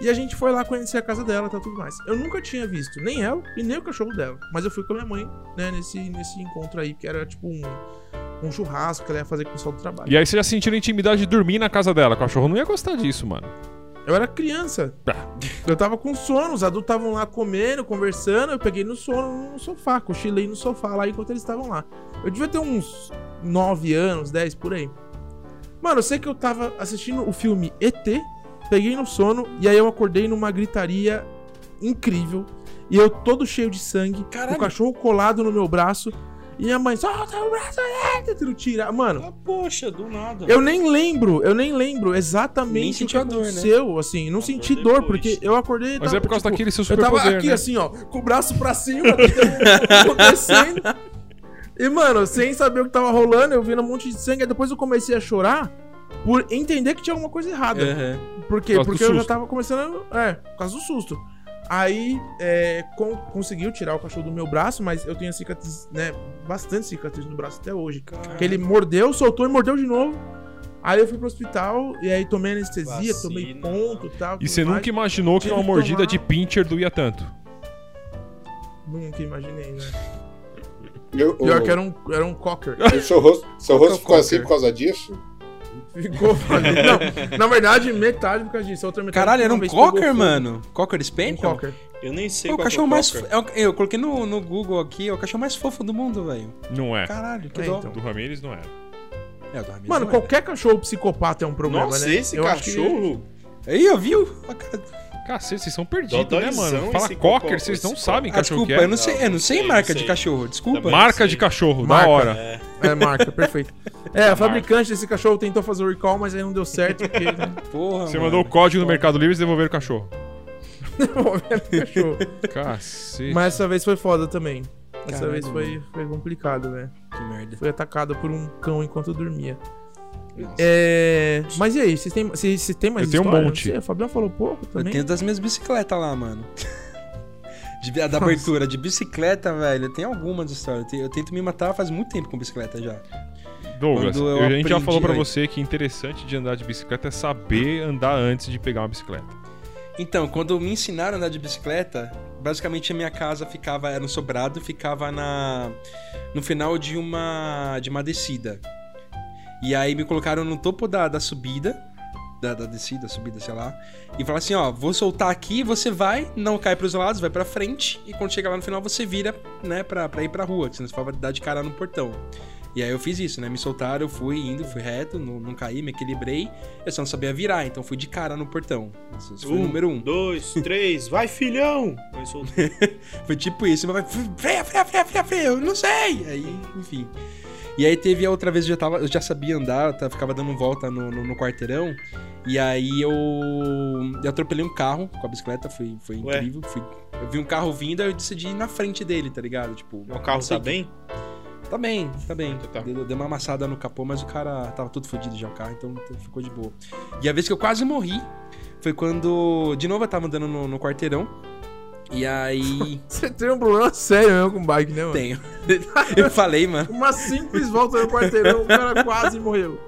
E a gente foi lá conhecer a casa dela e tal, tudo mais. Eu nunca tinha visto nem ela e nem o cachorro dela. Mas eu fui com a minha mãe, né, nesse, nesse encontro aí, que era tipo um, um churrasco que ela ia fazer com o pessoal do trabalho. E aí você já sentiu a intimidade de dormir na casa dela. O cachorro não ia gostar disso, mano. Eu era criança. Eu tava com sono, os adultos estavam lá comendo, conversando. Eu peguei no sono no sofá, cochilei no sofá lá enquanto eles estavam lá. Eu devia ter uns 9 anos, 10 por aí. Mano, eu sei que eu tava assistindo o filme ET, peguei no sono e aí eu acordei numa gritaria incrível. E eu todo cheio de sangue, Caralho. o cachorro colado no meu braço. E a mãe, solta o braço, é, tentando tirar. Mano, Ah, poxa, do nada. eu nem lembro, eu nem lembro exatamente Nem o que sentiu a dor, né? aconteceu, assim, não A senti dor depois. porque eu acordei... Mas tava, é por causa tipo, daquele seu Eu tava superpoder, aqui, né? assim, ó, com o braço pra cima, acontecendo. E, mano, sem saber o que tava rolando, eu vendo um monte de sangue, aí depois eu comecei a chorar por entender que tinha alguma coisa errada. Aham. Por quê? Por Porque eu já tava começando. É, por causa do susto. Aí, é, con- conseguiu tirar o cachorro do meu braço, mas eu tenho cicatriz, né? Bastante cicatriz no braço até hoje. Que ele mordeu, soltou e mordeu de novo. Aí eu fui pro hospital e aí tomei anestesia, Vacina. tomei ponto e tal. E você mais. nunca imaginou que uma mordida tomar- de pincher doía tanto. Nunca imaginei, né? Eu, Pior o- que era um, era um cocker. seu rosto, seu rosto ficou assim cocker? por causa disso? Ficou falido. Não, na verdade, metade por causa disso. Outra metade Caralho, era um cocker, mano. Cocker Um Spaniel? cocker. Eu nem sei É o qual cachorro é o mais. é o- Eu coloquei no, no Google aqui, é o cachorro mais fofo do mundo, velho. Não é. Caralho, que É, dó. então. Do Ramirez não é. É, o do Ramirez Mano, não é. qualquer cachorro psicopata é um problema, Nossa, né? esse Eu acho que- cachorro. Aí, ó, viu? A cara- Cacete, vocês são perdidos, né, Dodóizão mano? Fala cocker, vocês não sabem Ah, cachorro desculpa, que é. eu não sei, Não, eu não sei não marca sei. de cachorro, desculpa. Também. Marca de cachorro, Marca. da hora. É. É, marca, perfeito. É, a fabricante desse cachorro tentou fazer o recall, mas aí não deu certo, porque né, Porra, Você mano. mandou o código no Mercado Livre e devolveram o cachorro. devolveram o cachorro. Cacete. Mas essa vez foi foda também. Essa Caralho, vez foi, foi complicado, velho. Que merda. Fui atacado por um cão enquanto dormia. É... Mas e aí, vocês têm, vocês, vocês têm mais Eu tenho um história? monte. Não sei, O Fabião falou pouco Eu também. tenho das minhas bicicletas lá, mano. De, da abertura de bicicleta, velho. Eu tenho algumas histórias. Eu, eu tento me matar faz muito tempo com bicicleta já. Douglas, eu eu- a gente já falou pra velho. você que interessante de andar de bicicleta é saber andar antes de pegar uma bicicleta. Então, quando me ensinaram a andar de bicicleta, basicamente a minha casa ficava, era um sobrado, ficava na no final de uma de uma descida. E aí me colocaram no topo da, da subida, da, da descida, subida, sei lá, e falaram assim, ó, vou soltar aqui, você vai, não cai pros lados, vai pra frente, e quando chegar lá no final você vira, né, pra, pra ir pra rua, que senão você vai dar de cara no portão. E aí eu fiz isso, né? Me soltaram, eu fui indo, fui reto, não, não caí, me equilibrei. Eu só não sabia virar, então fui de cara no portão. Esse foi o número um. dois, três, vai filhão! Foi tipo isso, pai, freia, freia, freia, freia, freia, eu não sei. Aí, enfim. E aí teve a outra vez, eu já, tava, eu já sabia andar, eu ficava dando volta no, no, no quarteirão. E aí eu, eu atropelei um carro com a bicicleta, foi, foi incrível. Fui, eu vi um carro vindo, aí eu decidi ir na frente dele, tá ligado? Tipo, O carro tá bem? Tá bem, tá bem. Tá. Deu, deu uma amassada no capô, mas o cara tava todo fodido já o carro, então ficou de boa. E a vez que eu quase morri foi quando. De novo eu tava andando no, no quarteirão. E aí. Você tem um problema sério mesmo com bike, né, mano? Tenho. eu falei, mano. Uma simples volta no quarteirão, o cara quase morreu.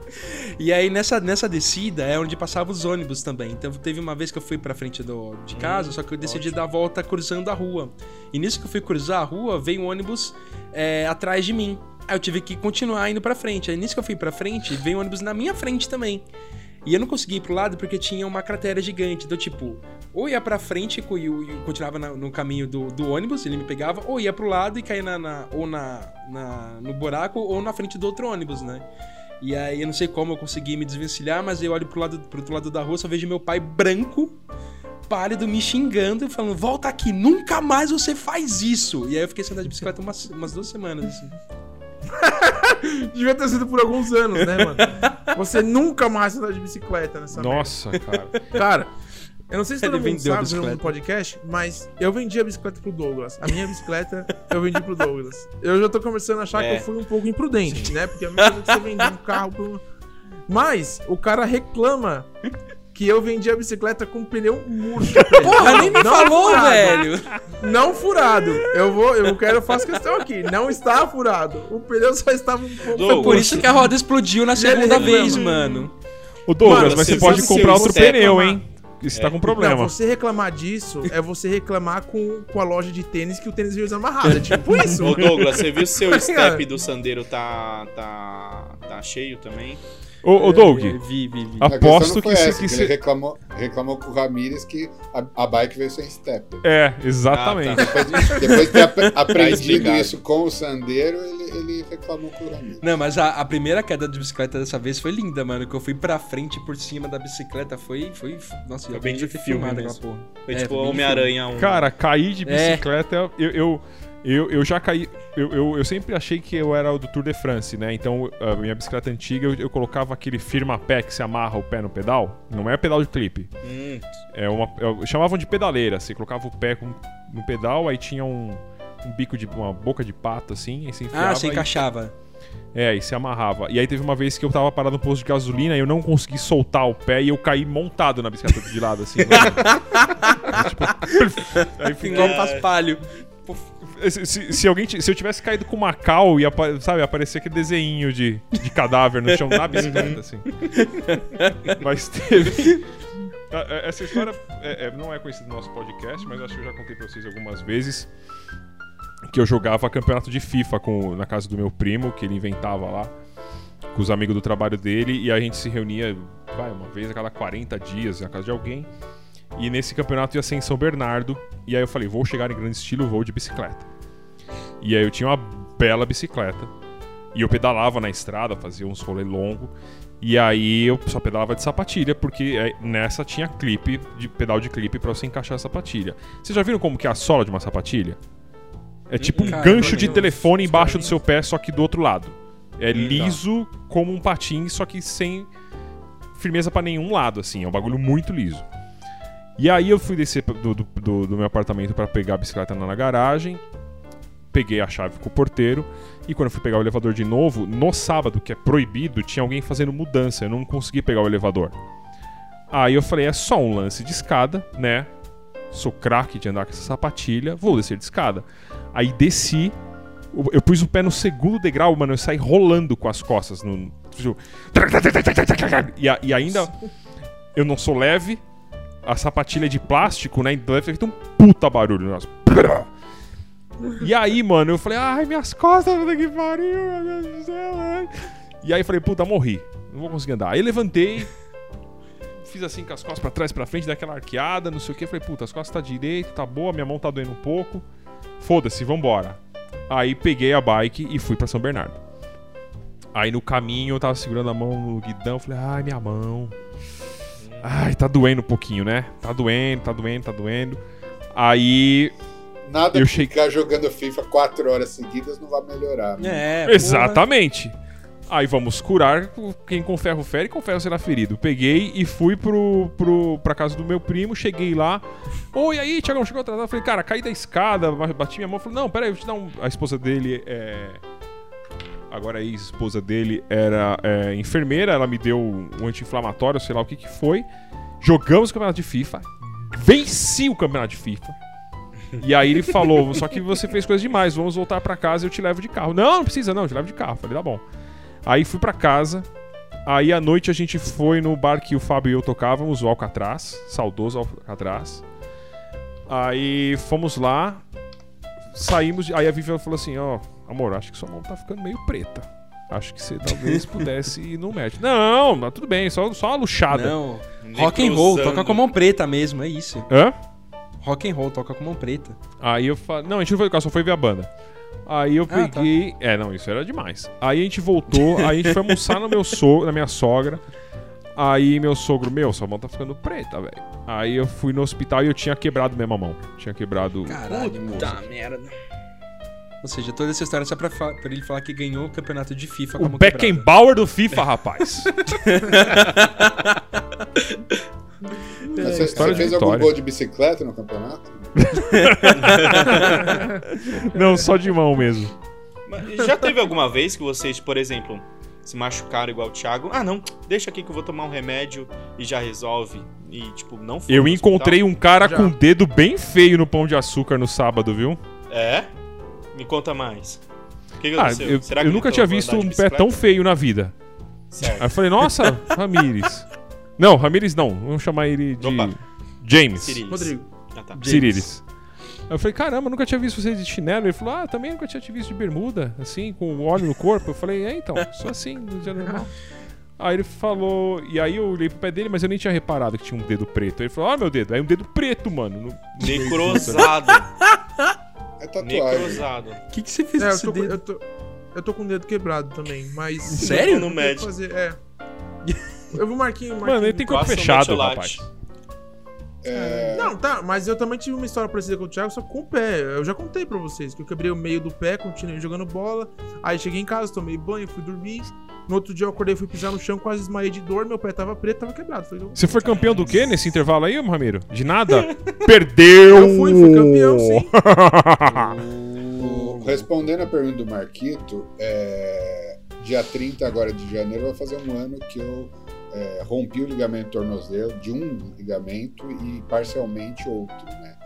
E aí nessa, nessa descida é onde passavam os ônibus também. Então teve uma vez que eu fui pra frente do, de casa, só que eu decidi dar a volta cruzando a rua. E nisso que eu fui cruzar a rua, veio um ônibus é, atrás de mim. Aí eu tive que continuar indo pra frente. Aí nisso que eu fui pra frente, veio um ônibus na minha frente também. E eu não consegui ir pro lado porque tinha uma cratera gigante. Então, tipo, ou ia pra frente e continuava no caminho do, do ônibus, ele me pegava, ou ia pro lado e caía na, na- ou na, na- no buraco ou na frente do outro ônibus, né? E aí eu não sei como eu consegui me desvencilhar, mas eu olho pro, lado, pro outro lado da rua, só vejo meu pai branco, pálido, me xingando e falando: Volta aqui, nunca mais você faz isso! E aí eu fiquei andar de bicicleta umas, umas duas semanas, assim. Devia ter sido por alguns anos, né, mano? Você nunca mais andar de bicicleta nessa Nossa, cara. merda. Cara, eu não sei se Ele todo mundo vendeu a sabe no podcast, mas eu vendi a bicicleta pro Douglas. A minha bicicleta eu vendi pro Douglas. Eu já tô começando a achar É. que eu fui um pouco imprudente, né? Porque a minha coisa é que você vendia um carro pro... Mas o cara reclama que eu vendi a bicicleta com pneu murcho. Porra, nem me Não falou, furado. velho! Não furado. Eu vou, eu quero, eu faço questão aqui. Não está furado. O pneu só estava um pouco. Foi por isso que a roda explodiu na segunda vez, mano. O Douglas, Mano, mas você pode comprar outro pneu, reclamar- hein? você tá com Não, problema. você reclamar disso é você reclamar com, com a loja de tênis que o tênis veio desamarrado. É tipo isso. Ô Douglas, você viu se seu step do Sandeiro tá, tá, tá cheio também? Ô, ô Doug, Vi, vi, vi. Aposto que essa, se- que que se- ele reclamou, reclamou com o Ramirez que a, a bike veio sem step. é, exatamente. Ah, Depois de, depois de ter ap- aprendido explicado. isso com o Sandeiro, ele, ele reclamou com o Ramirez. Não, mas a, a primeira queda de bicicleta dessa vez foi linda, mano. Que eu fui pra frente por cima da bicicleta. Foi. foi nossa, Foi eu bem de filme filmado porra. Foi É, tipo Homem-Aranha 1. Cara, cair de É. bicicleta, eu, eu, eu, eu já caí. Eu, eu, eu sempre achei que eu era o do Tour de France, né? Então, a minha bicicleta antiga, eu, eu colocava aquele firma pé que se amarra o pé no pedal. Não é pedal de clipe. Hum, É uma, é- chamavam de pedaleira. Você colocava o pé com- no pedal, aí tinha um, um bico de. uma boca de pato, assim, aí você enfiava. Ah, você e- encaixava. É, e se amarrava. E aí teve uma vez que eu tava parado no posto de gasolina e eu não consegui soltar o pé e eu caí montado na bicicleta de lado, assim. tipo, aí Igual ficou. um paspalho. Se, se- se alguém se eu tivesse caído com Macau e sabe, aparecer aquele desenho de, de cadáver no chão na bicicleta, assim. Mas teve. Ah, é, Essa história é- é- não é conhecida no nosso podcast, mas acho que eu já contei pra vocês algumas vezes que eu jogava campeonato de FIFA com, na casa do meu primo, que ele inventava lá, com os amigos do trabalho dele, e a gente se reunia, vai, uma vez a cada 40 dias na casa de alguém. E nesse campeonato ia ser em São Bernardo. E aí eu falei, vou chegar em grande estilo, vou de bicicleta. E aí eu tinha uma bela bicicleta. E eu pedalava na estrada, fazia uns rolê longo. E aí eu só pedalava de sapatilha, porque é, nessa tinha clipe, de pedal de clipe pra você encaixar a sapatilha. Vocês já viram como que é a sola de uma sapatilha? É tipo um Cara, gancho de telefone embaixo do seu pé, só que do outro lado. É liso como um patins, só que sem firmeza pra nenhum lado, assim. É um bagulho muito liso. E aí eu fui descer do, do, do- do meu apartamento pra pegar a bicicleta na garagem. Peguei a chave com o porteiro. E quando eu fui pegar o elevador de novo, no sábado, que é proibido, tinha alguém fazendo mudança. Eu não consegui pegar o elevador. Aí eu falei, é só um lance de escada, né? Sou craque de andar com essa sapatilha, vou descer de escada. Aí desci, eu- pus o pé no segundo degrau, mano, eu saí rolando com as costas. No, tipo, e, e ainda eu não sou leve, a sapatilha de plástico, né? Então deve ter feito um puta barulho. Nossa. E aí, mano, eu falei, ai, minhas costas, puta que pariu, meu Deus do céu. E aí falei, puta, morri. Não vou conseguir andar. Aí levantei, fiz assim com as costas pra trás, pra frente, daquela arqueada, não sei o que. Falei, puta, as costas tá direito, tá boa, minha mão tá doendo um pouco. Foda-se, vambora. Aí peguei a bike e fui pra São Bernardo. Aí no caminho eu tava segurando a mão no guidão, falei, ai, minha mão. Ai, tá doendo um pouquinho, né? Tá doendo, tá doendo, tá doendo. Aí. Nada Eu que cheguei- ficar jogando FIFA quatro horas seguidas não vai melhorar. né? É, porra. Exatamente. Aí vamos curar quem com ferro fere, com ferro será ferido. Peguei e fui pro, pro, pra casa do meu primo, cheguei lá. Oi, aí, Tiagão, chegou atrasado. Falei, cara, caí da escada, bati minha mão. Falei, não, peraí, eu vou te dar um. A esposa dele é. Agora a ex-esposa dele era é, enfermeira, ela me deu um anti-inflamatório, sei lá o que que foi. Jogamos o campeonato de FIFA. Venci o campeonato de FIFA. E aí ele falou, só que você fez coisa demais, vamos voltar pra casa e eu te levo de carro. Não, não precisa não, eu te levo de carro. Falei, tá bom. Aí fui pra casa. Aí à noite a gente foi no bar que o Fábio e eu tocávamos, o Alcatraz, saudoso Alcatraz. Aí fomos lá, saímos, aí a Vivian falou assim, ó, amor, acho que sua mão tá ficando meio preta. Acho que você talvez pudesse ir no médico. Não, mas tudo bem, só, só uma luxada. Não. Rock and roll, toca com a mão preta mesmo, é isso. Hã? Rock and roll, toca com mão preta. Aí eu falei. Não, a gente não foi do carro, só foi ver a banda. Aí eu Ah, tá. peguei. É, não, isso era demais. Aí a gente voltou, aí a gente foi almoçar no meu so... na minha sogra. Aí meu sogro, meu, sua mão tá ficando preta, velho. Aí eu fui no hospital e eu tinha quebrado mesmo a mão. Tinha quebrado. Caralho. Puta merda. Ou seja, toda essa história é só pra, pra ele falar que ganhou o campeonato de FIFA O quebrada. Beckenbauer do FIFA, rapaz. Mas Você, história você de fez algum gol de bicicleta no campeonato? não, só de mão mesmo. Já teve alguma vez que vocês, por exemplo, se machucaram igual o Thiago? Ah, não, deixa aqui que eu vou tomar um remédio e já resolve. E, tipo, não foi Eu encontrei um cara Já. com o dedo bem feio no pão de açúcar no sábado, viu? hospital? É? Me conta mais. O que, que Ah, aconteceu? eu, Será eu que nunca ele tinha visto um pé tão feio na vida. Aí Certo. eu falei, nossa, Ramires. Não, Ramires não. Vamos chamar ele de. Opa. James. Sirilis. Rodrigo. Ah, tá. Sirilis. Aí eu falei, caramba, nunca tinha visto vocês de chinelo. Ele falou, ah, também nunca tinha te visto de bermuda, assim, com óleo no corpo. Eu falei, é, então, sou assim, no dia normal. Aí ele falou, e aí eu olhei pro pé dele, mas eu nem tinha reparado que tinha um dedo preto. Aí ele falou, ah, meu dedo, aí um dedo preto, mano. no- Necrosado. É tatuagem. O que, que você fez É, com eu esse tô, com- dedo? eu, tô, eu tô com o dedo quebrado também, mas. Sério? Eu médico. Fazer, é. Eu vou marquinho, marquinho. Mano, ele tem corpo um fechado, rapaz. É, Não, tá, mas eu também tive uma história parecida com o Thiago, só com o pé. Eu já contei pra vocês que eu quebrei o meio do pé, continuei jogando bola. Aí cheguei em casa, tomei banho, fui dormir. No outro dia eu acordei, fui pisar no chão, quase desmaiei de dor, meu pé tava preto, tava quebrado. Falei, Você foi campeão do quê nesse intervalo aí, Ramiro? De nada? Perdeu! Eu fui, fui campeão, sim. respondendo a pergunta do Marquito, é, dia 30 agora de janeiro vai fazer um ano que eu é, rompi o ligamento do tornozelo, de um ligamento e parcialmente outro, né?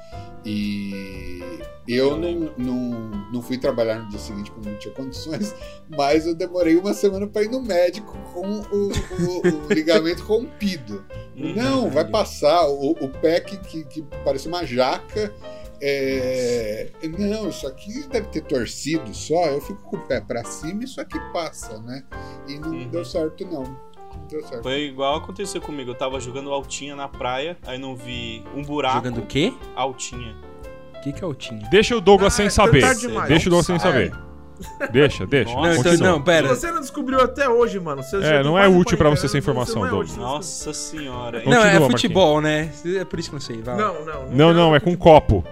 E eu não, não, não fui trabalhar no dia seguinte porque não tinha condições, mas eu demorei uma semana para ir no médico com o, o- o ligamento rompido. Uhum. Não, vai passar. O, o pé que, que, que parecia uma jaca. é, Não, isso aqui deve ter torcido só. Eu fico com o pé pra cima e isso aqui passa, né? E não Uhum. deu certo, não. Não. Foi igual aconteceu comigo. Eu tava jogando altinha na praia, aí não vi um buraco. Jogando o quê? Altinha. O que, que é o Tinha? Deixa o Douglas Ah, sem é saber. Deixa o Douglas sem saber. Deixa, deixa. Nossa. Não, então, continua. não, pera. Se você não descobriu até hoje, mano. É, tem não é útil pra 40 você essa informação, não é Douglas. Nossa senhora. hein? Não, é Continua, futebol, né? É por isso que eu não sei. Vai. Não, não. Não, não, nada é com copo.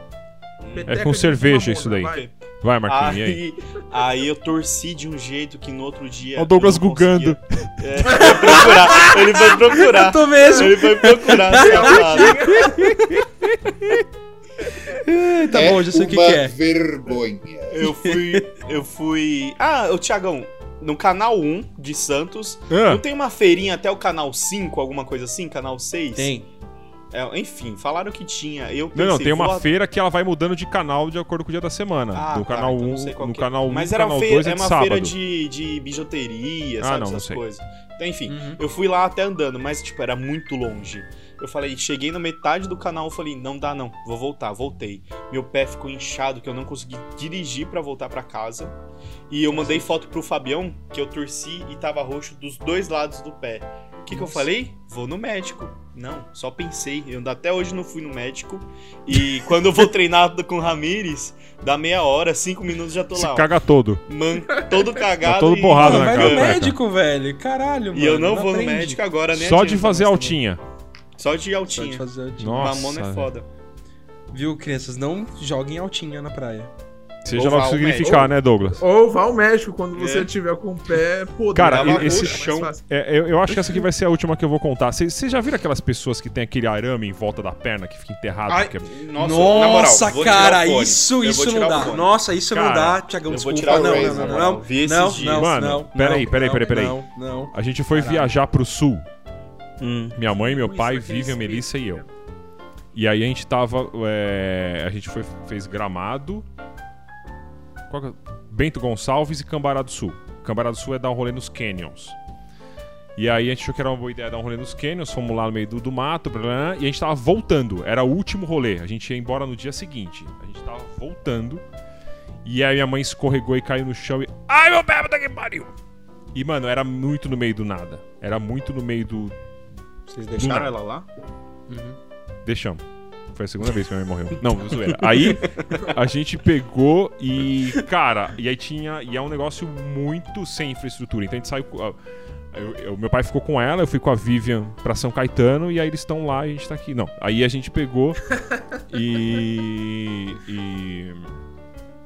Peteca É com cerveja mamona, isso daí. vai. Vai, Marquinhos, e aí? Aí, aí eu torci de um jeito que no outro dia. O Douglas gugando. conseguia- É, ele foi procurar. Ele foi procurar. Eu tô mesmo. Ele foi procurar. safado. Tá é bom, já sei o que, uma que é. vergonha. Eu fui. Eu fui. Ah, o Thiagão, no canal 1 de Santos, Ah, não tem uma feirinha até o canal 5, alguma coisa assim? Canal 6? Tem. É, enfim, falaram que tinha. Eu não, não, pensei, tem uma vou- feira que ela vai mudando de canal de acordo com o dia da semana. Ah, do tá, canal então 1, não sei qual no é. canal 1, Mas era canal feira, 2 é é uma sábado. feira de, de bijuteria, Ah, sabe? não, não essas sei. coisas. Então, enfim, Uhum. eu fui lá até andando, mas, tipo, era muito longe. Eu falei, cheguei na metade do canal, eu falei, não dá não, vou voltar, voltei. Meu pé ficou inchado, que eu não consegui dirigir pra voltar pra casa. E eu mandei foto pro Fabião, que eu torci e tava roxo dos dois lados do pé. O que, que eu falei? Vou no médico. Não, só pensei. Eu até hoje não fui no médico. E quando eu vou treinar com o Ramires, dá meia hora, cinco minutos já tô Se lá. ó. caga todo. Man, todo cagado. Tá todo e- borrado na vai cara, no cara. médico, velho. Caralho, mano. E eu não, vou no aprende. médico agora, né? Só de fazer mais altinha. também. Só de Só altinha. de fazer altinha. Nossa. Mamona é foda. Viu, crianças? Não joguem altinha na praia. Seja lá o que significar, né, Douglas? Ou vá ao médico quando você É. tiver com o pé podre. Cara, esse roxo, chão-. É, eu, eu acho que essa aqui vai ser a última que eu vou contar. Vocês já viram aquelas pessoas que tem aquele arame em volta da perna que fica enterrado? Ai, que é- nossa, na moral, cara, isso, isso não dá. Nossa, isso não Cara, dá, Tiagão, eu vou desculpa. tirar não, não, não, não, não. Vi esses não, dias. não, Mano, não, peraí, não, peraí, não, peraí, peraí. Não, não. A gente foi Caralho. viajar pro sul. Hum. Minha mãe, meu pai, é Vivian. Melissa e eu. E aí a gente tava. é, a gente foi, fez gramado. Qual que é? Bento Gonçalves e Cambará do Sul. Cambará do Sul é dar um rolê nos canyons. E aí a gente achou que era uma boa ideia dar um rolê nos canyons, fomos lá no meio do, do mato, blá, blá, blá, e a gente tava voltando. Era o último rolê. A gente ia embora no dia seguinte. A gente tava voltando. E aí minha mãe escorregou e caiu no chão e. Ai, meu pé, puta que pariu! E, mano, era muito no meio do nada. Era muito no meio do, Vocês Deixaram ela lá? Deixamos. Foi a segunda vez que minha mãe morreu. Não, zoeira. Aí a gente pegou e. Cara, e aí tinha. E é um negócio muito sem infraestrutura. Então a gente saiu. eu- meu pai ficou com ela, eu fui com a Vivian pra São Caetano e aí eles estão lá e a gente tá aqui. Não. Aí a gente pegou e. e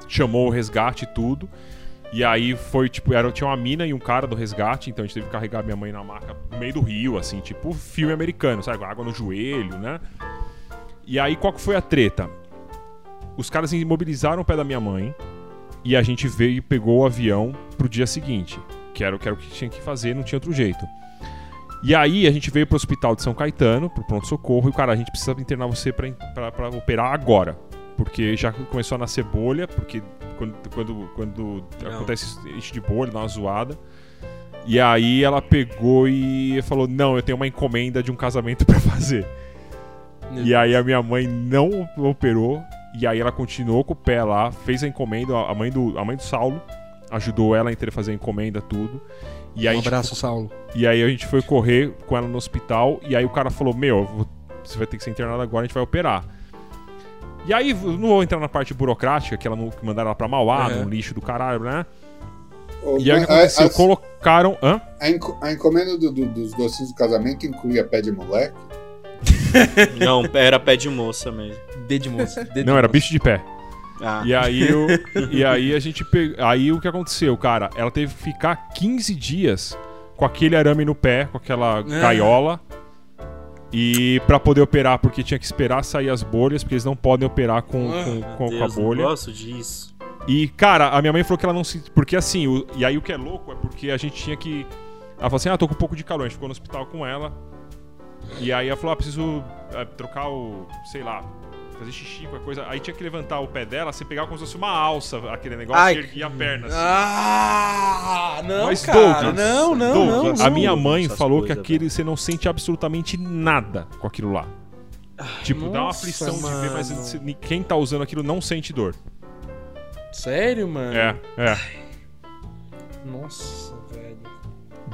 chamou o resgate e tudo. E aí foi, tipo, era, tinha uma mina e um cara do resgate, então a gente teve que carregar minha mãe na maca no meio do rio, assim, tipo filme americano, sabe? Água no joelho, né? E aí qual que foi a treta? Os caras imobilizaram o pé da minha mãe e a gente veio e pegou o avião pro dia seguinte, que era, o- que era o que tinha que fazer, não tinha outro jeito. E aí a gente veio pro hospital de São Caetano, pro pronto-socorro, e cara, a gente precisa internar você pra, pra, pra operar agora. Porque já começou a nascer bolha, porque quando, quando, quando acontece isso de bolha, dá uma zoada. E aí ela pegou e falou: Não, eu tenho uma encomenda de um casamento pra fazer. E aí a minha mãe não operou. E aí ela continuou com o pé lá, fez a encomenda. A mãe do, a mãe do Saulo ajudou ela a fazer a encomenda, tudo. E aí, Um abraço, Saulo. e aí a gente foi correr com ela no hospital. E aí o cara falou: Meu, você vai ter que ser internado agora, a gente vai operar. E aí, não vou entrar na parte burocrática, que ela não, que mandaram ela pra Mauá, Uhum. no lixo do caralho, né? O- E aí o que a- aconteceu? a- Colocaram. Hã? A, enco- a encomenda do- do- dos docinhos do casamento incluía pé de moleque? Não, era pé de moça mesmo. D de moça. D de Não, era moça. bicho de pé. Ah, E aí, eu, e aí a gente pe... Aí o que aconteceu, cara? Ela teve que ficar 15 dias com aquele arame no pé, com aquela gaiola. E pra poder operar, porque tinha que esperar sair as bolhas, porque eles não podem operar com, Ah, com, com, com a Deus, não bolha. gosto disso. E, cara, a minha mãe falou que ela não se. Porque assim, o- e aí o que é louco é porque a gente tinha que. Ela falou assim: ah, tô com um pouco de calor. A gente ficou no hospital com ela. E aí ela falou: ah, preciso é, trocar o. sei lá, fazer xixi, qualquer coisa. Aí tinha que levantar o pé dela, você pegava como se fosse uma alça, aquele negócio, Ai. e erguia a perna. Assim. Ah, não, Mas, cara. Douglas, não, não, Douglas, não. a minha mãe Essas falou que aquele você não sente absolutamente nada com aquilo lá. Tipo, dá uma nossa, aflição de ver, mas mano. se- quem tá usando aquilo não sente dor. Sério, mano? É, é. Nossa.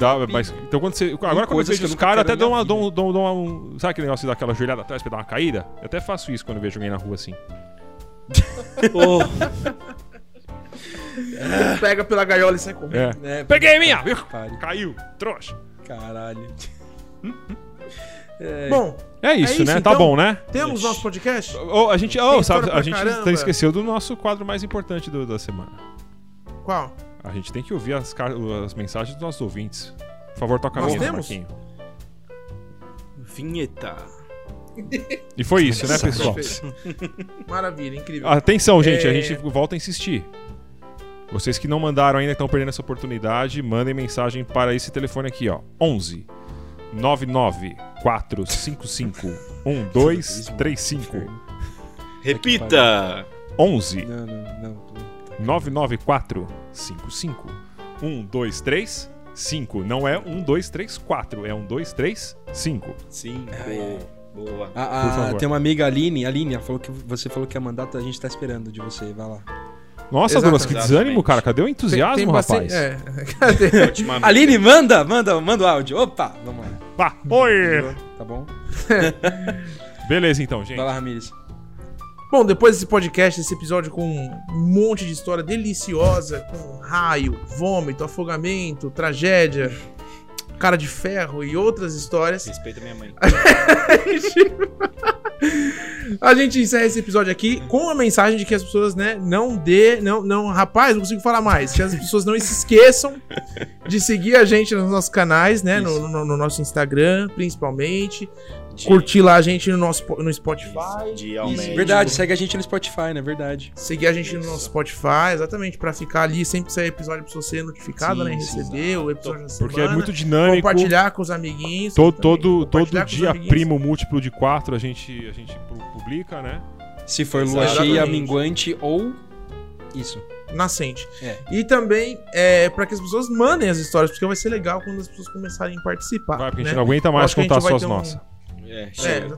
Dá, mas, então quando você. Agora quando eu vejo os caras, até dão uma, minha dão, dão, dão uma- um. Sabe aquele negócio de dar aquela joelhada atrás pra dar uma caída? Eu até faço isso quando eu vejo alguém na rua assim. Oh, Pega pela gaiola e sai correndo. É. É, Peguei a minha! viu? pare. Caiu, trouxa. Caralho. É, Bom, É isso, isso, né? então? Tá bom, né? temos Ixi. nosso podcast? Ô, a gente, Tem sabe, a gente caramba. esqueceu do nosso quadro mais importante do- da semana. Qual? A gente tem que ouvir as, as mensagens dos nossos ouvintes. Por favor, toca a Nós vinheta, temos? Marquinho. vinheta. E foi isso, né, pessoal? Maravilha, incrível. Atenção, gente, a É. gente volta a insistir. Vocês que não mandaram ainda estão perdendo essa oportunidade, mandem mensagem para esse telefone aqui, ó. 11 99 455 1235. Repita! 11 Não, não, não. Puta. 994 55 1235. Não é 1234, é 1235. Cinco. Ai, ai. Boa. Ah, Por ah, favor. tem uma amiga Aline, Aline, ela falou que você falou que ia mandar, a gente tá esperando de você, vai lá. Nossa, Exatamente. Douglas, que desânimo, cara. Cadê o Tem- entusiasmo, tem bastante- rapaz? É. Cadê? Aline, manda, manda, manda o áudio. Opa, vamos lá. Vá, oi! Tá bom? Beleza, então, gente. Vai lá, Ramires. Bom, depois desse podcast, esse episódio com um monte de história deliciosa, com raio, vômito, afogamento, tragédia, cara de ferro e outras histórias, Respeita minha mãe. a gente encerra esse episódio aqui com a mensagem de que as pessoas, né, não dê, não, não, rapaz, não consigo falar mais, que as pessoas não se esqueçam de seguir a gente nos nossos canais, né, no, no- no nosso Instagram, principalmente, De- curtir lá a gente no nosso no Spotify. Isso, de Isso, verdade, segue a gente no Spotify, né? Verdade. Seguir a gente no nosso Spotify, exatamente, pra ficar ali, sempre que sair episódio pra você ser notificado, Sim, né? sim, Receber o episódio da semana. Porque é muito dinâmico. Compartilhar com os amiguinhos. Todo, todo, todo dia, primo múltiplo de 4 a gente, a gente pu- publica, né? Se for lua cheia, minguante ou. Isso. Nascente. É. E também é, pra que as pessoas mandem as histórias, porque vai ser legal quando as pessoas começarem a participar. Vai, porque a gente né? não aguenta mais contar suas ter um- nossas. É, É. É,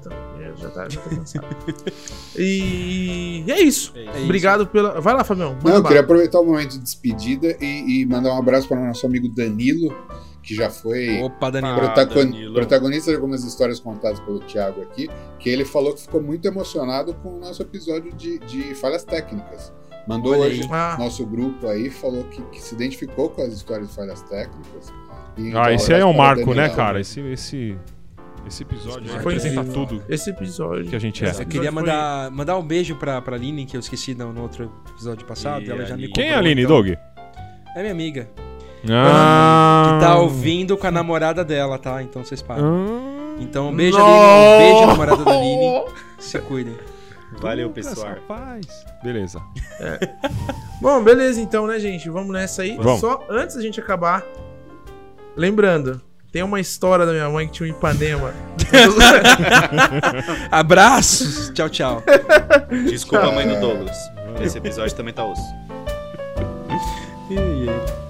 já tá, já tá cansado. e... e é isso. É isso. Obrigado pela. Vai lá, Fabião. Não, eu queria aproveitar o momento de despedida e, e mandar um abraço para o nosso amigo Danilo, que já foi Opa, Daniel. Ah, protagon- Danilo. protagonista de algumas histórias contadas pelo Thiago aqui, que ele falou que ficou muito emocionado com o nosso episódio de, de falhas técnicas. Mandou hoje. Ah, nosso grupo aí, falou que, que se identificou com as histórias de falhas técnicas. E, Ah, então, esse aí é um o marco, né, cara? Esse, esse, esse episódio aí Foi representa incrível. tudo esse episódio. que a gente é. Esse Eu queria episódio foi- mandar, mandar um beijo pra, pra Aline, que eu esqueci no, no outro episódio passado. E ela já me? Quem é a Aline, então. Doug? É minha amiga. Ah, Que tá ouvindo com a namorada dela, tá? Então vocês param. Ah. Então, um beijo, Não! Aline. Um beijo, namorada da Aline. Se cuidem. Valeu, pessoal. Rapaz. Beleza. Bom, beleza então, né, gente? Vamos nessa aí. Vamos. Só antes da gente acabar, lembrando, tem uma história da minha mãe que tinha um Ipanema. Abraços. Tchau, tchau. Desculpa a mãe do Douglas. Esse episódio também tá osso. E aí?